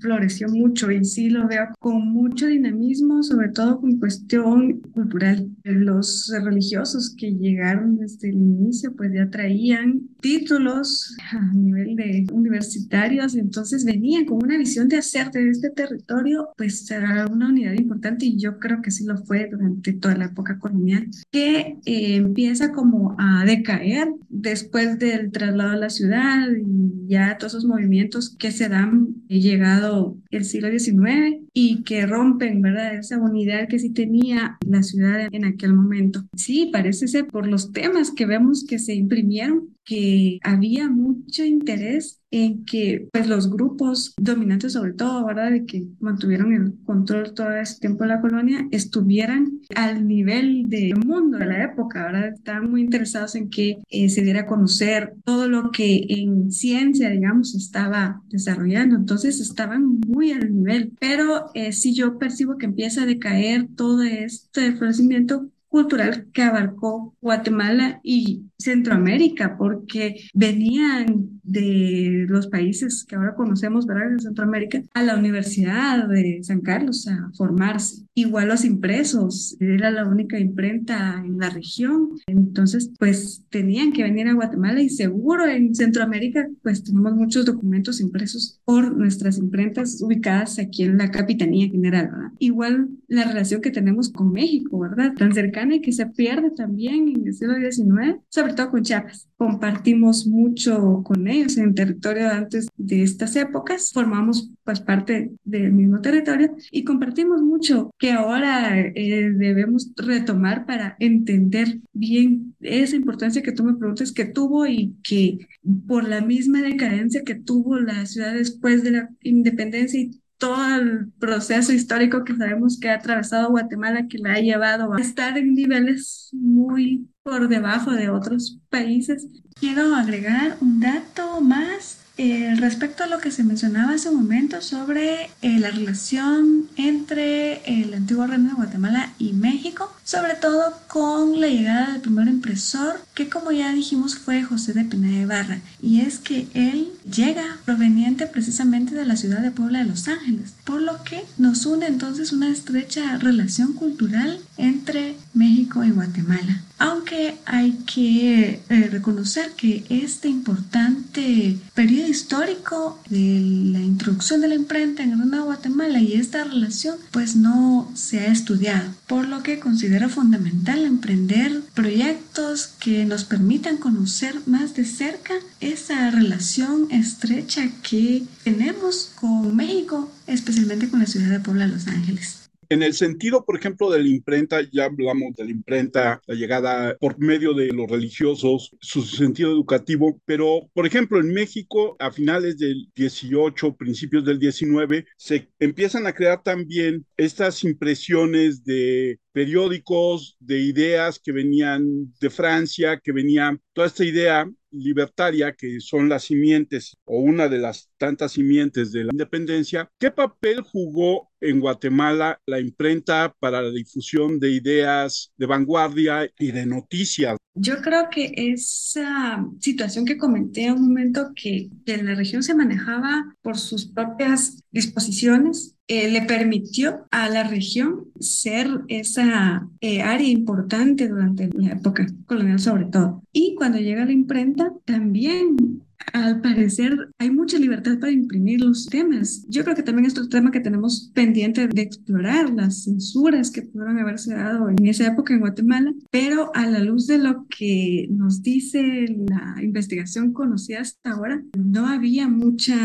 floreció mucho y sí lo veo con mucho dinamismo, sobre todo con cuestión cultural. Los religiosos que llegaron desde el inicio, pues ya traían títulos a nivel de universitarios, entonces venían con una visión de hacer de este territorio, pues será una unidad importante y yo creo que sí lo fue durante toda la época colonial, que eh, empieza como a decaer después del traslado a la ciudad y ya todos esos movimientos que se dan llegado el siglo XIX y que rompen, ¿verdad? Esa unidad que sí tenía la ciudad en aquel momento. Sí, parece ser por los temas que vemos que se imprimieron que había mucho interés en que pues los grupos dominantes sobre todo, ¿verdad? De que mantuvieron el control todo ese tiempo de la colonia, estuvieran al nivel del mundo de la época, ¿verdad? Estaban muy interesados en que eh, se diera a conocer todo lo que en ciencia, digamos, estaba desarrollando. Entonces estaban muy al nivel, pero eh, si yo percibo que empieza a decaer todo este florecimiento cultural que abarcó Guatemala y Centroamérica, porque venían de los países que ahora conocemos, ¿verdad? De Centroamérica, a la Universidad de San Carlos a formarse. Igual los impresos, era la única imprenta en la región, entonces pues tenían que venir a Guatemala y seguro en Centroamérica pues tenemos muchos documentos impresos por nuestras imprentas ubicadas aquí en la Capitanía General, ¿verdad? Igual la relación que tenemos con México, ¿verdad? Tan cercana y que se pierde también en el siglo XIX, sobre todo con Chiapas. Compartimos mucho con ellos en territorio antes de estas épocas, formamos pues parte del mismo territorio y compartimos mucho que ahora eh, debemos retomar para entender bien esa importancia que tú me preguntas que tuvo y que por la misma decadencia que tuvo la ciudad después de la independencia y todo el proceso histórico que sabemos que ha atravesado Guatemala, que la ha llevado a estar en niveles muy por debajo de otros países. Quiero agregar un dato más eh, respecto a lo que se mencionaba hace un momento sobre eh, la relación entre el antiguo reino de Guatemala y México, sobre todo con la llegada del primer impresor, que como ya dijimos fue José de Pineda Barra, y es que él llega proveniente precisamente de la ciudad de Puebla de Los Ángeles, por lo que nos une entonces una estrecha relación cultural entre México y Guatemala. Aunque hay que eh, reconocer que este importante periodo histórico de la introducción de la imprenta en Nueva Guatemala y esta relación pues no se ha estudiado, por lo que considero fundamental emprender proyectos que nos permitan conocer más de cerca esa relación estrecha que tenemos con México, especialmente con la ciudad de Puebla, Los Ángeles. En el sentido, por ejemplo, de la imprenta, ya hablamos de la imprenta, la llegada por medio de los religiosos, su sentido educativo, pero, por ejemplo, en México, a finales del 18, principios del 19, se empiezan a crear también estas impresiones de periódicos, de ideas que venían de Francia, que venían, toda esta idea libertaria, que son las simientes o una de las tantas simientes de la independencia, ¿qué papel jugó en Guatemala la imprenta para la difusión de ideas de vanguardia y de noticias? Yo creo que esa situación que comenté en un momento que, en la región se manejaba por sus propias disposiciones, eh, le permitió a la región ser esa eh, área importante durante la época colonial sobre todo. Y cuando llega la imprenta, también al parecer hay mucha libertad para imprimir los temas. Yo creo que también es otro tema que tenemos pendiente de explorar, las censuras que pudieron haberse dado en esa época en Guatemala, pero a la luz de lo que nos dice la investigación conocida hasta ahora, no había mucha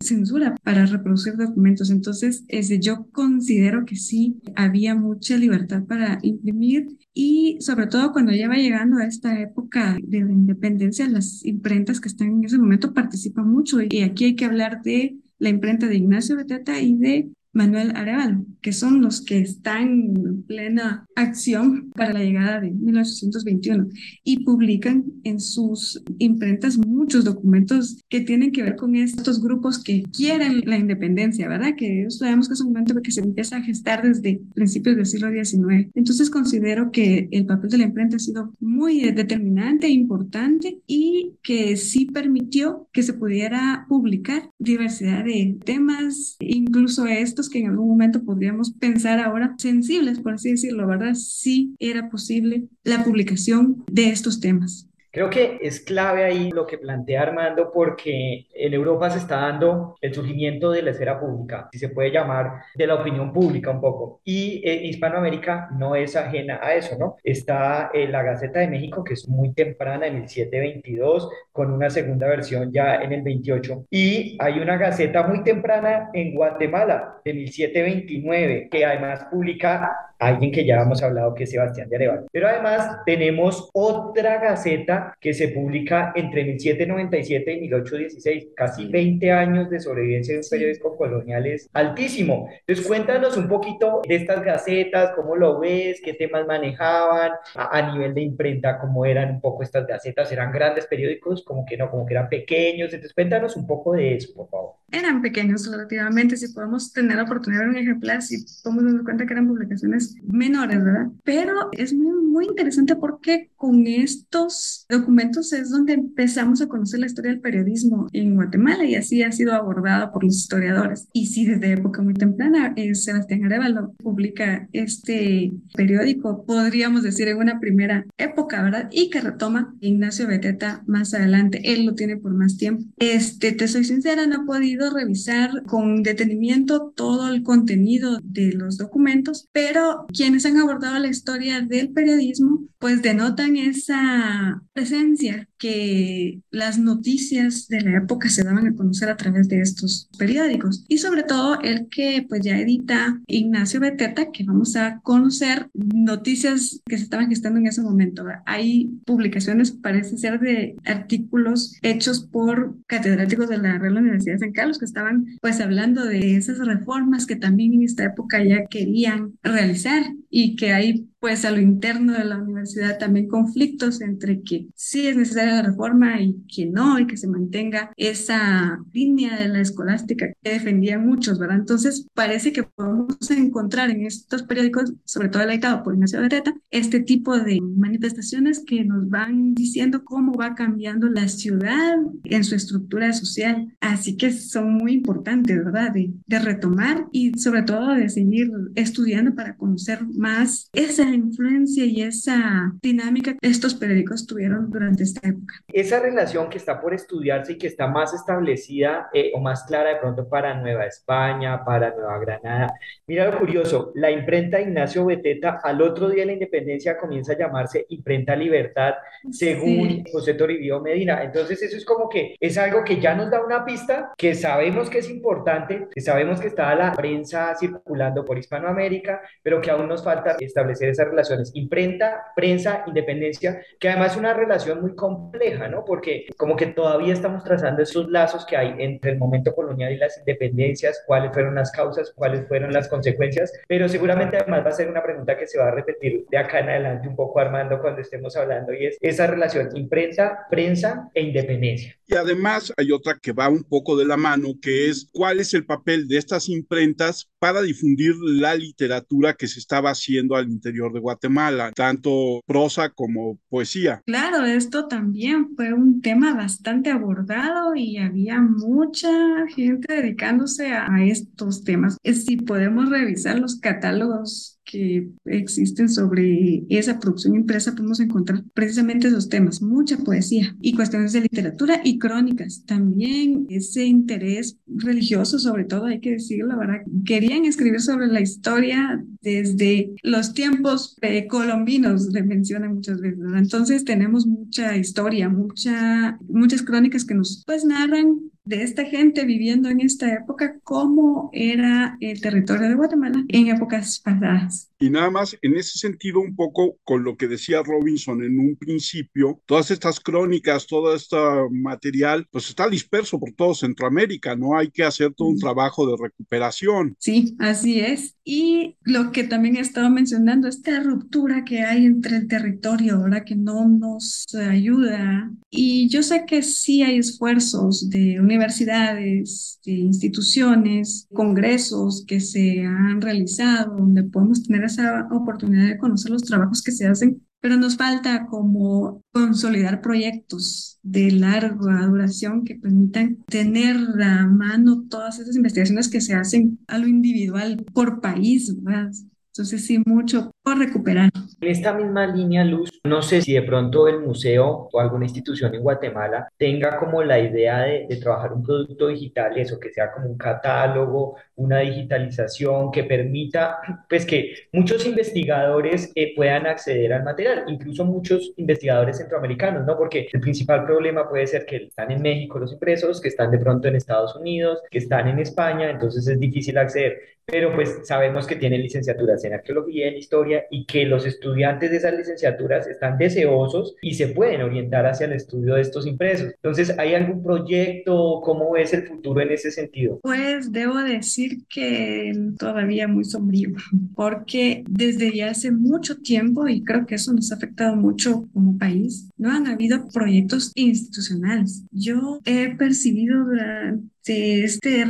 censura para reproducir documentos. Entonces, yo considero que sí había mucha libertad para imprimir y sobre todo cuando ya va llegando a esta época de la independencia, las imprentas que están en ese momento participan mucho. Y aquí hay que hablar de la imprenta de Ignacio Beteta y de Manuel Arevalo, que son los que están en plena acción para la llegada de 1821 y publican en sus imprentas muchos documentos que tienen que ver con estos grupos que quieren la independencia, ¿verdad? Que sabemos que es un momento que se empieza a gestar desde principios del siglo XIX. Entonces considero que el papel de la imprenta ha sido muy determinante e importante y que sí permitió que se pudiera publicar diversidad de temas, incluso estos que en algún momento podríamos pensar ahora sensibles, por así decirlo, ¿verdad? Sí era posible la publicación de estos temas. Creo que es clave ahí lo que plantea Armando porque en Europa se está dando el surgimiento de la esfera pública, si se puede llamar de la opinión pública un poco. Y eh, Hispanoamérica no es ajena a eso, ¿no? Está eh, la Gaceta de México, que es muy temprana, en el 722, con una segunda versión ya en el 28. Y hay una Gaceta muy temprana en Guatemala, de 1729, que además publica alguien que ya hemos hablado que es Sebastián de Arevalo. Pero además tenemos otra Gaceta que se publica entre 1797 y 1816, casi 20 años de sobrevivencia de un periódico colonial es altísimo. Entonces cuéntanos un poquito de estas gacetas, cómo lo ves, qué temas manejaban, a, nivel de imprenta, cómo eran un poco estas gacetas, eran grandes periódicos, como que no, como que eran pequeños, entonces cuéntanos un poco de eso, por favor. Eran pequeños relativamente, si podemos tener la oportunidad de ver un ejemplar, si podemos darnos cuenta que eran publicaciones menores, ¿verdad? Pero es muy, muy interesante porque con estos documentos es donde empezamos a conocer la historia del periodismo en Guatemala y así ha sido abordada por los historiadores. Y sí, desde época muy temprana, eh, Sebastián Arevalo publica este periódico, podríamos decir, en una primera época, ¿verdad? Y que retoma Ignacio Beteta más adelante. Él lo tiene por más tiempo. Este, te soy sincera, no he podido revisar con detenimiento todo el contenido de los documentos, pero quienes han abordado la historia del periodismo, pues denotan esa presencia que las noticias de la época se daban a conocer a través de estos periódicos y sobre todo el que pues ya edita Ignacio Beteta que vamos a conocer noticias que se estaban gestando en ese momento. Hay publicaciones, parece ser, de artículos hechos por catedráticos de la Real Universidad de San Carlos que estaban pues hablando de esas reformas que también en esta época ya querían realizar pensar y que hay pues a lo interno de la universidad también conflictos entre que sí es necesaria la reforma y que no, y que se mantenga esa línea de la escolástica que defendían muchos, ¿verdad? Entonces parece que podemos encontrar en estos periódicos, sobre todo el editado por Ignacio Beteta, este tipo de manifestaciones que nos van diciendo cómo va cambiando la ciudad en su estructura social. Así que son muy importantes, ¿verdad? De, de retomar y sobre todo de seguir estudiando para conocer más esa influencia y esa dinámica que estos periódicos tuvieron durante esta época. Esa relación que está por estudiarse y que está más establecida eh, o más clara de pronto para Nueva España, para Nueva Granada. Mira lo curioso, la imprenta Ignacio Beteta al otro día de la independencia comienza a llamarse Imprenta Libertad, según José Toribio Medina. Entonces eso es como que es algo que ya nos da una pista, que sabemos que es importante, que sabemos que está la prensa circulando por Hispanoamérica, pero que aún nos falta establecer esas relaciones. Imprenta, prensa, independencia, que además es una relación muy compleja, ¿no? Porque como que todavía estamos trazando esos lazos que hay entre el momento colonial y las independencias, cuáles fueron las causas, cuáles fueron las consecuencias, pero seguramente además va a ser una pregunta que se va a repetir de acá en adelante un poco, Armando, cuando estemos hablando, y es esa relación imprenta, prensa e independencia. Y además hay otra que va un poco de la mano, que es cuál es el papel de estas imprentas para difundir la literatura que se estaba haciendo al interior de Guatemala, tanto prosa como poesía. Claro, esto también fue un tema bastante abordado y había mucha gente dedicándose a, estos temas. Si podemos revisar los catálogos que existen sobre esa producción impresa, podemos encontrar precisamente esos temas, mucha poesía y cuestiones de literatura y crónicas. También ese interés religioso, sobre todo, hay que decirlo, ¿verdad? Querían escribir sobre la historia desde los tiempos colombinos, le mencionan muchas veces, ¿verdad? Entonces tenemos mucha historia, mucha, muchas crónicas que nos pues narran de esta gente viviendo en esta época, cómo era el territorio de Guatemala en épocas pasadas. Y nada más, en ese sentido, un poco con lo que decía Robinson en un principio, todas estas crónicas, todo este material, pues está disperso por todo Centroamérica, ¿no? Hay que hacer todo un trabajo de recuperación. Sí, así es. Y lo que también he estado mencionando, esta ruptura que hay entre el territorio, ahora que no nos ayuda. Y yo sé que sí hay esfuerzos de universidades, de instituciones, congresos que se han realizado, donde podemos tener esa oportunidad de conocer los trabajos que se hacen, pero nos falta como consolidar proyectos de larga duración que permitan tener a mano todas esas investigaciones que se hacen a lo individual por país, ¿verdad? Entonces sí, mucho por recuperar. En esta misma línea, Luz, no sé si de pronto el museo o alguna institución en Guatemala tenga como la idea de, trabajar un producto digital, eso que sea como un catálogo, una digitalización que permita, pues que muchos investigadores eh, puedan acceder al material, incluso muchos investigadores centroamericanos, ¿no? Porque el principal problema puede ser que están en México los impresos, que están de pronto en Estados Unidos, que están en España, entonces es difícil acceder pero pues sabemos que tienen licenciaturas en arqueología, en historia y que los estudiantes de esas licenciaturas están deseosos y se pueden orientar hacia el estudio de estos impresos. Entonces, ¿hay algún proyecto? ¿Cómo es el futuro en ese sentido? Pues debo decir que todavía muy sombrío, porque desde ya hace mucho tiempo, y creo que eso nos ha afectado mucho como país, no han habido proyectos institucionales. Yo he percibido durante este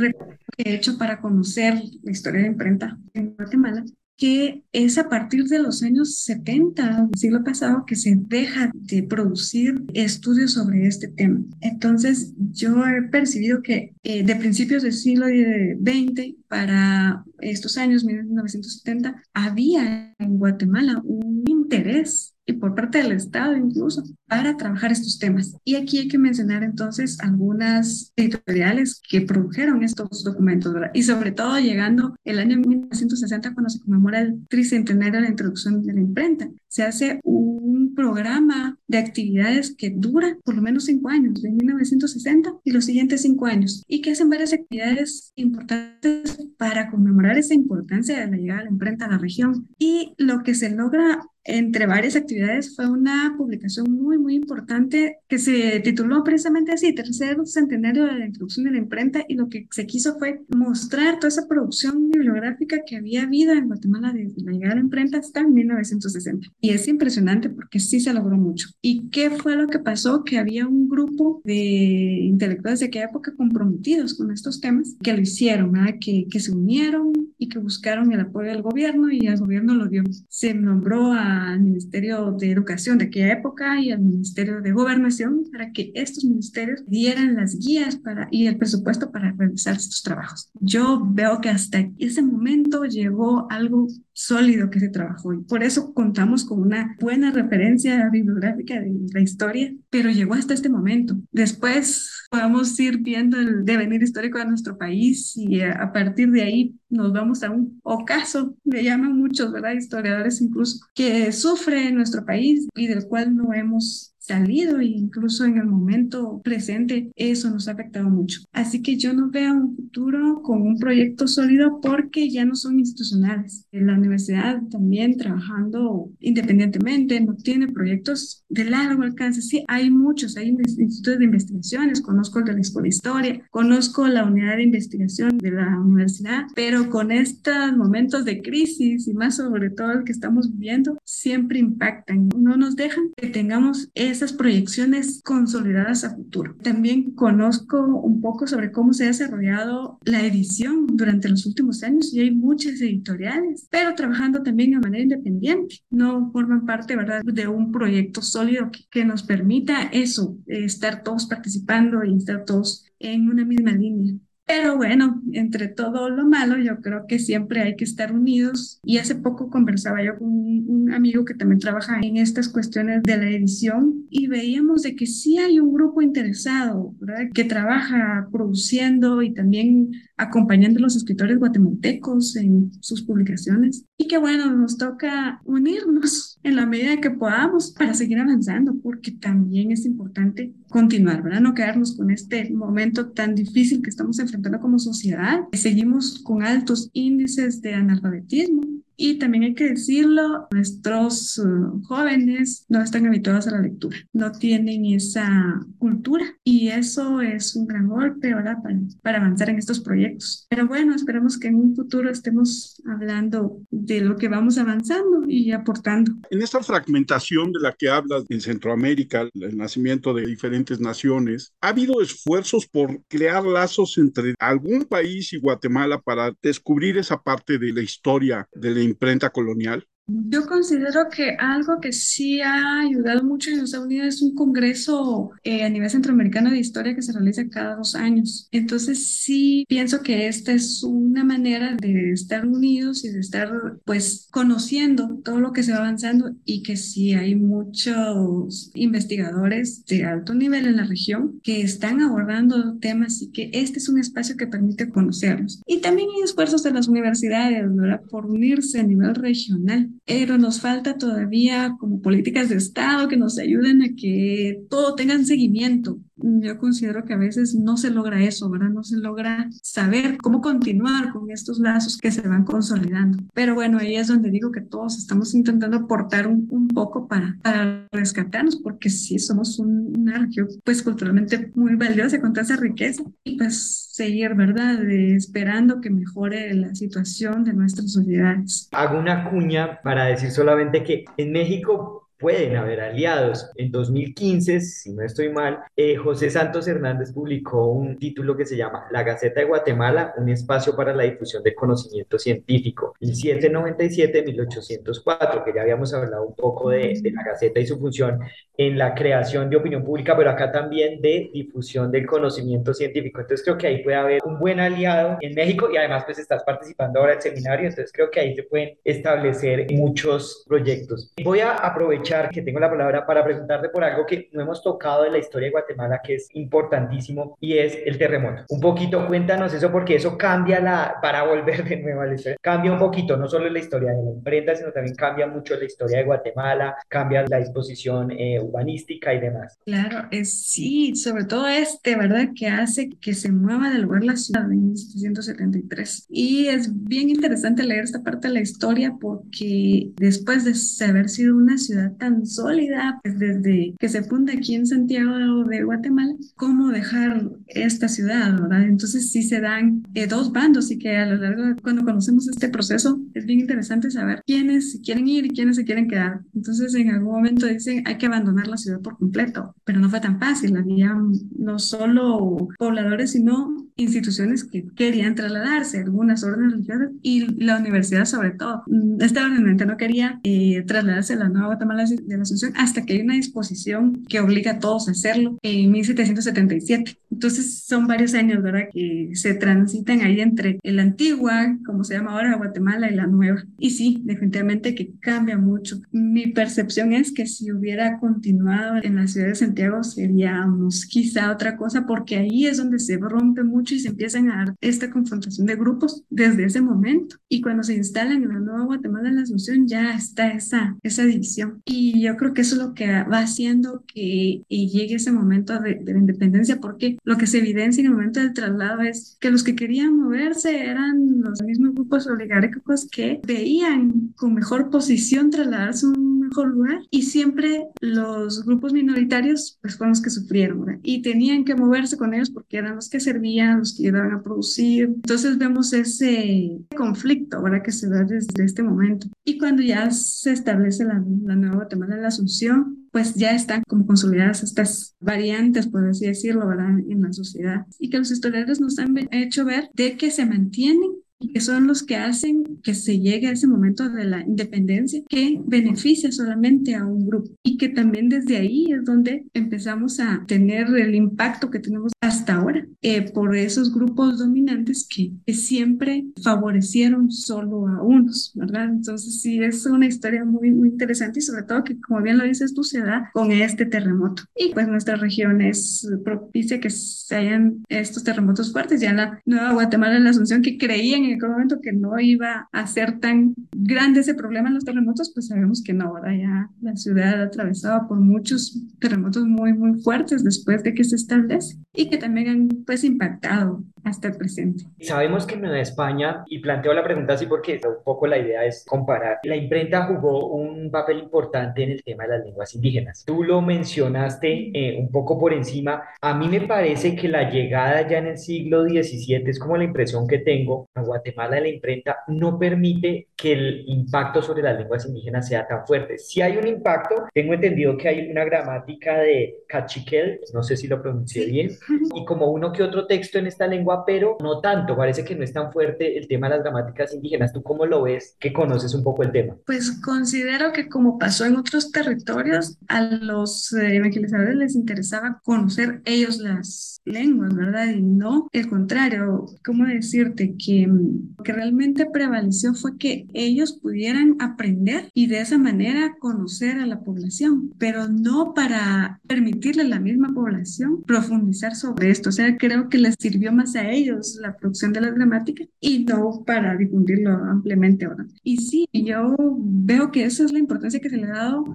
he hecho para conocer la historia de imprenta en Guatemala, que es a partir de los años 70 del siglo pasado que se deja de producir estudios sobre este tema. Entonces, yo he percibido que eh, de principios del siglo XX para estos años, 1970, había en Guatemala un interés y por parte del Estado incluso para trabajar estos temas. Y aquí hay que mencionar entonces algunas editoriales que produjeron estos documentos, ¿verdad? Y sobre todo llegando el año 1960 cuando se conmemora el tricentenario de la introducción de la imprenta. Se hace un programa de actividades que dura por lo menos cinco años, de 1960 y los siguientes cinco años, y que hacen varias actividades importantes para conmemorar esa importancia de la llegada de la imprenta a la región. Y lo que se logra entre varias actividades, fue una publicación muy, muy importante que se tituló precisamente así, Tercer Centenario de la Introducción de la Imprenta, y lo que se quiso fue mostrar toda esa producción bibliográfica que había habido en Guatemala desde la llegada de la imprenta hasta 1960. Y es impresionante porque sí se logró mucho. ¿Y qué fue lo que pasó? Que había un grupo de intelectuales de aquella época comprometidos con estos temas que lo hicieron, que, que se unieron y que buscaron el apoyo del gobierno y el gobierno lo dio. Se nombró al Ministerio de Educación de aquella época y al Ministerio de Gobernación para que estos ministerios dieran las guías para, y el presupuesto para realizar estos trabajos. Yo veo que hasta ese momento llegó algo sólido que se trabajó y por eso contamos con una buena referencia bibliográfica de la historia, pero llegó hasta este momento. Después podemos ir viendo el devenir histórico de nuestro país y a partir de ahí nos vamos a un ocaso, le llaman muchos, ¿verdad? Historiadores incluso, que sufre nuestro país y del cual no hemos salido e incluso en el momento presente eso nos ha afectado mucho. Así que yo no veo un futuro con un proyecto sólido porque ya no son institucionales. La universidad también trabajando independientemente no tiene proyectos de largo alcance. Sí, hay muchos, hay institutos de investigaciones, conozco el de la Escuela de Historia, conozco la unidad de investigación de la universidad, pero con estos momentos de crisis y más sobre todo el que estamos viviendo, siempre impactan, no nos dejan que tengamos esas proyecciones consolidadas a futuro. También conozco un poco sobre cómo se ha desarrollado la edición durante los últimos años y hay muchas editoriales, pero trabajando también de manera independiente. No forman parte, ¿verdad?, de un proyecto sólido que, que nos permita eso, estar todos participando y estar todos en una misma línea. Pero bueno, entre todo lo malo, yo creo que siempre hay que estar unidos. Y hace poco conversaba yo con un, amigo que también trabaja en estas cuestiones de la edición y veíamos de que sí hay un grupo interesado, ¿verdad? Que trabaja produciendo y también acompañando a los escritores guatemaltecos en sus publicaciones. Y que bueno, nos toca unirnos en la medida que podamos para seguir avanzando, porque también es importante continuar, ¿verdad? No quedarnos con este momento tan difícil que estamos enfrentando como sociedad. Seguimos con altos índices de analfabetismo, y también hay que decirlo, nuestros uh, jóvenes no están habituados a la lectura, no tienen esa cultura y eso es un gran golpe ahora para, para avanzar en estos proyectos. Pero bueno, esperamos que en un futuro estemos hablando de lo que vamos avanzando y aportando. En esta fragmentación de la que hablas en Centroamérica, el nacimiento de diferentes naciones, ¿ha habido esfuerzos por crear lazos entre algún país y Guatemala para descubrir esa parte de la historia de la imprenta colonial? Yo considero que algo que sí ha ayudado mucho en Estados Unidos es un congreso eh, a nivel centroamericano de historia que se realiza cada dos años. Entonces sí pienso que esta es una manera de estar unidos y de estar pues conociendo todo lo que se va avanzando y que sí hay muchos investigadores de alto nivel en la región que están abordando temas y que este es un espacio que permite conocerlos. Y también hay esfuerzos de las universidades ¿verdad? por unirse a nivel regional pero nos falta todavía como políticas de Estado que nos ayuden a que todo tenga seguimiento. Yo considero que a veces no se logra eso, ¿verdad? No se logra saber cómo continuar con estos lazos que se van consolidando. Pero bueno, ahí es donde digo que todos estamos intentando aportar un, un poco para, para rescatarnos, porque sí somos un, una región pues culturalmente muy valiosa con toda esa riqueza y pues seguir, ¿verdad? De, esperando que mejore la situación de nuestras sociedades. Hago una cuña para decir solamente que en México pueden haber aliados. En 2015, si no estoy mal, eh, José Santos Hernández publicó un título que se llama La Gaceta de Guatemala, un espacio para la difusión del conocimiento científico, el 797-1804, que ya habíamos hablado un poco de, de la Gaceta y su función en la creación de opinión pública, pero acá también de difusión del conocimiento científico. Entonces creo que ahí puede haber un buen aliado en México y además pues estás participando ahora del seminario, entonces creo que ahí se pueden establecer muchos proyectos. Voy a aprovechar aprovechar que tengo la palabra para preguntarte por algo que no hemos tocado de la historia de Guatemala, que es importantísimo, y es el terremoto. Un poquito, cuéntanos eso, porque eso cambia la, para volver de nuevo a la historia, cambia un poquito, no solo la historia de la imprenta, sino también cambia mucho la historia de Guatemala, cambia la disposición eh, urbanística y demás. Claro, es sí, sobre todo este, ¿verdad? Que hace que se mueva del lugar la ciudad en 1773. Y es bien interesante leer esta parte de la historia porque después de haber sido una ciudad tan sólida, pues desde que se funda aquí en Santiago de Guatemala, ¿cómo dejar esta ciudad, verdad? Entonces sí se dan eh, dos bandos y que a lo largo de cuando conocemos este proceso es bien interesante saber quiénes quieren ir y quiénes se quieren quedar. Entonces en algún momento dicen hay que abandonar la ciudad por completo, pero no fue tan fácil, había no solo pobladores, sino instituciones que querían trasladarse, algunas órdenes religiosas y la universidad sobre todo. Mm, esta orden no quería eh, trasladarse a la Nueva Guatemala de la Asunción hasta que hay una disposición que obliga a todos a hacerlo en 1777. Entonces son varios años, ¿verdad? Que se transitan ahí entre la antigua, como se llama ahora Guatemala, y la nueva. Y sí, definitivamente que cambia mucho. Mi percepción es que si hubiera continuado en la ciudad de Santiago seríamos quizá otra cosa, porque ahí es donde se rompe mucho y se empiezan a dar esta confrontación de grupos desde ese momento. Y cuando se instalan en la nueva Guatemala, en la Asunción, ya está esa, esa división. Y yo creo que eso es lo que va haciendo que llegue ese momento de, de la independencia, porque lo que se evidencia en el momento del traslado es que los que querían moverse eran los mismos grupos oligárquicos que veían con mejor posición trasladarse a un mejor lugar y siempre los grupos minoritarios pues fueron los que sufrieron y tenían que moverse con ellos porque eran los que servían, los que iban a producir. Entonces vemos ese conflicto ¿verdad? que se da desde este momento. Y cuando ya se establece la, la nueva Guatemala de la Asunción, pues ya están como consolidadas estas variantes, por así decirlo, ¿verdad? en la sociedad. Y que los historiadores nos han hecho ver de que se mantienen que son los que hacen que se llegue a ese momento de la independencia que beneficia solamente a un grupo y que también desde ahí es donde empezamos a tener el impacto que tenemos hasta ahora eh, por esos grupos dominantes que, siempre favorecieron solo a unos, ¿verdad? Entonces sí, es una historia muy, muy interesante y sobre todo que, como bien lo dices tú, se da con este terremoto. Y pues nuestra región es propicia que se hayan estos terremotos fuertes. Ya en la Nueva Guatemala, en la Asunción, que creían en aquel momento que no iba a ser tan grande ese problema en los terremotos, pues sabemos que no, ahora ya la ciudad atravesaba por muchos terremotos muy, muy fuertes después de que se establece y que también han pues impactado hasta el presente. Sabemos que en Nueva España, y planteo la pregunta así porque un poco la idea es comparar, la imprenta jugó un papel importante en el tema de las lenguas indígenas. Tú lo mencionaste eh, un poco por encima. A mí me parece que la llegada ya en el siglo XVII, es como la impresión que tengo, a Guatemala la imprenta no permite que el impacto sobre las lenguas indígenas sea tan fuerte. Si hay un impacto, tengo entendido que hay una gramática de Cachiquel, no sé si lo pronuncié bien, y como uno que otro texto en esta lengua pero no tanto, parece que no es tan fuerte el tema de las gramáticas indígenas. ¿Tú cómo lo ves que conoces un poco el tema? Pues considero que como pasó en otros territorios, a los eh, evangelizadores les interesaba conocer ellos las lenguas, ¿verdad? Y no el contrario. ¿Cómo decirte? Que lo que realmente prevaleció fue que ellos pudieran aprender y de esa manera conocer a la población, pero no para permitirle a la misma población profundizar sobre esto. O sea, creo que les sirvió más a ellos la producción de la gramática y no para difundirlo ampliamente ahora. Y sí, yo veo que esa es la importancia que se le ha dado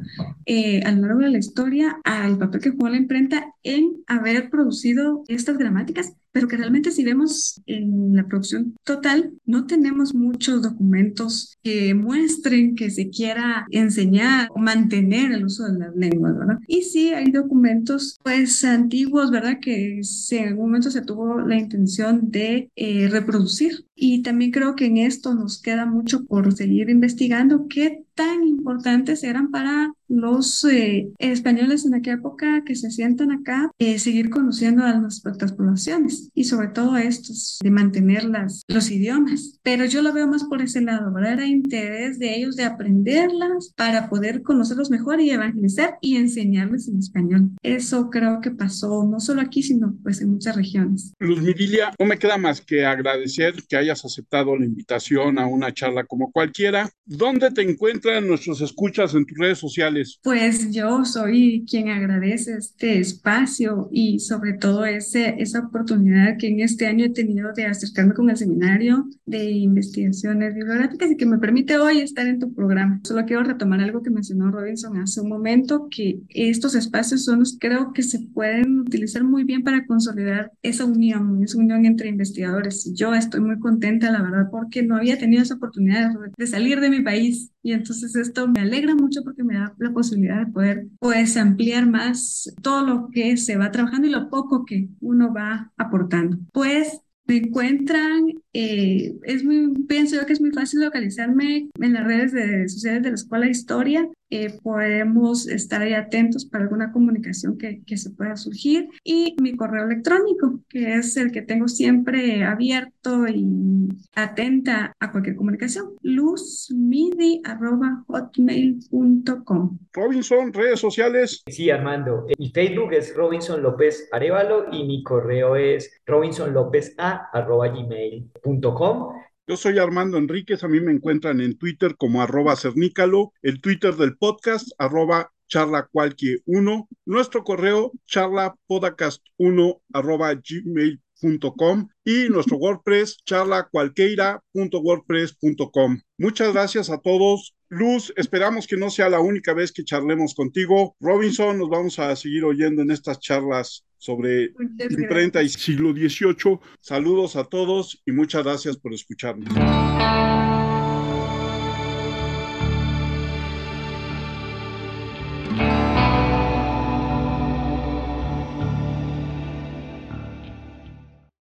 eh, a lo largo de la historia al papel que jugó la imprenta en haber producido estas gramáticas pero que realmente si vemos en la producción total, no tenemos muchos documentos que muestren que se quiera enseñar o mantener el uso de las lenguas, ¿verdad? Y sí hay documentos pues antiguos, ¿verdad? Que en algún momento se tuvo la intención de eh, reproducir. Y también creo que en esto nos queda mucho por seguir investigando qué tan importantes eran para los eh, españoles en aquella época que se sientan acá, eh, seguir conociendo a las otras poblaciones y sobre todo estos de mantener las, los idiomas. Pero yo lo veo más por ese lado, ¿verdad? Era interés de ellos de aprenderlas para poder conocerlos mejor y evangelizar y enseñarles en español. Eso creo que pasó no solo aquí, sino pues en muchas regiones. Luz Mirilia, no me queda más que agradecer que hayas aceptado la invitación a una charla como cualquiera. ¿Dónde te encuentras? Encuentran nuestros escuchas en tus redes sociales? Pues yo soy quien agradece este espacio y sobre todo ese, esa oportunidad que en este año he tenido de acercarme con el seminario de investigaciones bibliográficas y que me permite hoy estar en tu programa. Solo quiero retomar algo que mencionó Robinson hace un momento, que estos espacios son los creo que se pueden utilizar muy bien para consolidar esa unión, esa unión entre investigadores. Yo estoy muy contenta, la verdad, porque no había tenido esa oportunidad de salir de mi país y entonces esto me alegra mucho porque me da la posibilidad de poder pues ampliar más todo lo que se va trabajando y lo poco que uno va aportando. Pues me encuentran, eh, es muy, pienso yo que es muy fácil localizarme en las redes de, sociales de la Escuela de Historia. Eh, podemos estar ahí atentos para alguna comunicación que, que, se pueda surgir. Y mi correo electrónico, que es el que tengo siempre abierto y atenta a cualquier comunicación, luzmidi.hotmail.com. Robinson, redes sociales. Sí, Armando. Mi Facebook es Robinson López Arevalo y mi correo es robinsonlopeza.gmail.com. Yo soy Armando Enríquez, a mí me encuentran en Twitter como arroba cernícalo, el Twitter del podcast arroba charlacualquier1, nuestro correo charlapodcast1 arroba gmail.com y nuestro WordPress charlacualqueira.wordpress.com. Muchas gracias a todos. Luz, esperamos que no sea la única vez que charlemos contigo. Robinson, nos vamos a seguir oyendo en estas charlas sobre imprenta y siglo XVIII. Saludos a todos y muchas gracias por escucharnos.